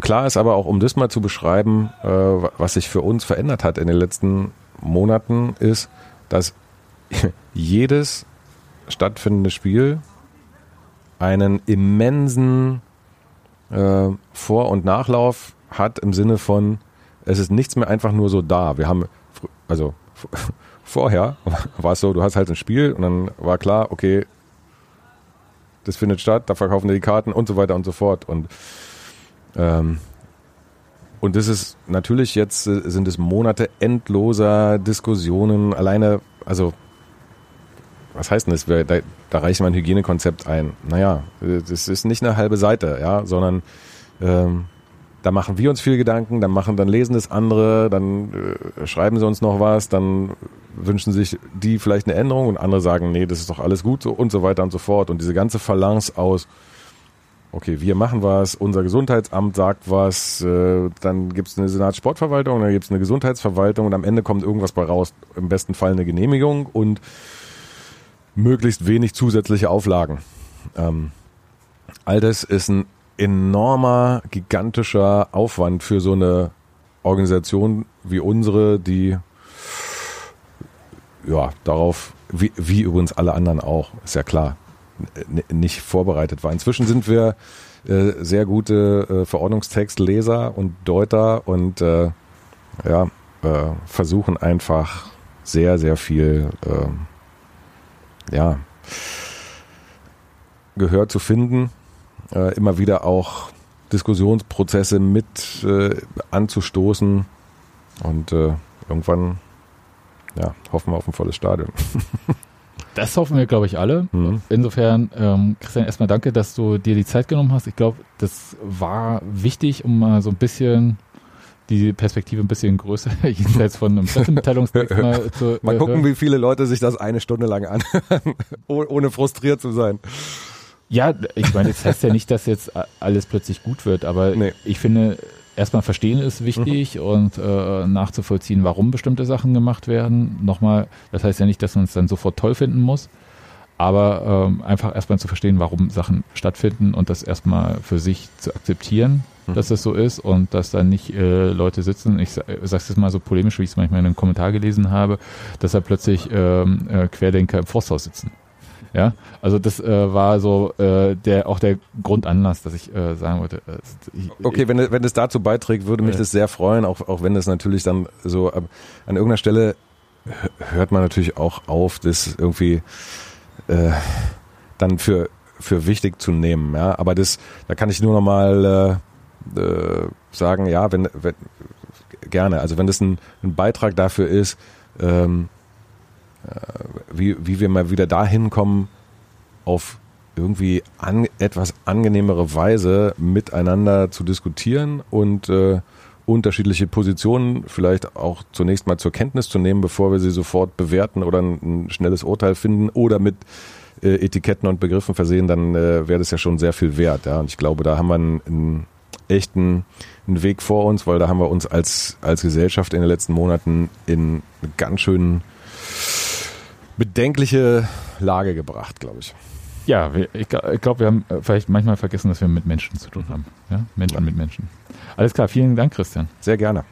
B: klar ist aber auch, um das mal zu beschreiben, äh, was sich für uns verändert hat in den letzten Monaten, ist, dass jedes stattfindende Spiel einen immensen äh, Vor- und Nachlauf hat im Sinne von, es ist nichts mehr einfach nur so da. Wir haben, also vorher war es so, du hast halt ein Spiel und dann war klar, okay, das findet statt, da verkaufen die Karten und so weiter und so fort. Und ähm, und das ist natürlich jetzt sind es Monate endloser Diskussionen. Alleine, also was heißt denn das? Da, da reicht mein Hygienekonzept ein. Naja, das ist nicht eine halbe Seite, ja, sondern ähm, da machen wir uns viel Gedanken, dann machen, dann lesen das andere, dann äh, schreiben sie uns noch was, dann wünschen sich die vielleicht eine Änderung und andere sagen, nee, das ist doch alles gut so und so weiter und so fort. Und diese ganze Balance aus, okay, wir machen was, unser Gesundheitsamt sagt was, äh, dann gibt es eine Senatssportverwaltung, dann gibt es eine Gesundheitsverwaltung und am Ende kommt irgendwas bei raus, im besten Fall eine Genehmigung und möglichst wenig zusätzliche Auflagen. Ähm, all das ist ein enormer, gigantischer Aufwand für so eine Organisation wie unsere, die ja darauf, wie, wie übrigens alle anderen auch, ist ja klar, nicht vorbereitet war. Inzwischen sind wir äh, sehr gute äh, Verordnungstextleser und Deuter und äh, ja, äh, versuchen einfach sehr, sehr viel äh, ja, Gehör zu finden äh, immer wieder auch Diskussionsprozesse mit äh, anzustoßen und äh, irgendwann ja, hoffen wir auf ein volles Stadion.
A: Das hoffen wir, glaube ich, alle. Mhm. Insofern, ähm, Christian, erstmal danke, dass du dir die Zeit genommen hast. Ich glaube, das war wichtig, um mal so ein bisschen die Perspektive ein bisschen größer, jenseits von einem Pressemitteilungstext
B: mal zu Mal gucken, hören. wie viele Leute sich das eine Stunde lang anhören, ohne frustriert zu sein.
A: Ja, ich meine, das heißt ja nicht, dass jetzt alles plötzlich gut wird, aber nee. ich finde, erstmal verstehen ist wichtig mhm. und äh, nachzuvollziehen, warum bestimmte Sachen gemacht werden. Nochmal, das heißt ja nicht, dass man es dann sofort toll finden muss, aber ähm, einfach erstmal zu verstehen, warum Sachen stattfinden und das erstmal für sich zu akzeptieren, mhm. dass das so ist und dass dann nicht äh, Leute sitzen, ich sage es jetzt mal so polemisch, wie ich es manchmal in einem Kommentar gelesen habe, dass da plötzlich ähm, äh, Querdenker im Forsthaus sitzen. Ja, also das äh, war so äh, der auch der Grundanlass, dass ich äh, sagen wollte. Äh,
B: ich, okay, wenn wenn es dazu beiträgt, würde mich das sehr freuen, auch auch wenn es natürlich dann so an irgendeiner Stelle hört man natürlich auch auf, das irgendwie äh, dann für für wichtig zu nehmen. Ja, aber das da kann ich nur noch mal äh, äh, sagen, ja, wenn, wenn gerne. Also wenn das ein, ein Beitrag dafür ist. Ähm, äh, wie, wie wir mal wieder dahin kommen, auf irgendwie an, etwas angenehmere Weise miteinander zu diskutieren und äh, unterschiedliche Positionen vielleicht auch zunächst mal zur Kenntnis zu nehmen, bevor wir sie sofort bewerten oder ein, ein schnelles Urteil finden oder mit äh, Etiketten und Begriffen versehen, dann äh, wäre das ja schon sehr viel wert. Ja? Und ich glaube, da haben wir einen, einen echten einen Weg vor uns, weil da haben wir uns als, als Gesellschaft in den letzten Monaten in ganz schönen bedenkliche Lage gebracht, glaube ich.
A: Ja, ich, glaube, wir haben äh, vielleicht manchmal vergessen, dass wir mit Menschen zu tun haben. Ja? Menschen ja. mit Menschen. Alles klar, vielen Dank, Christian.
B: Sehr gerne.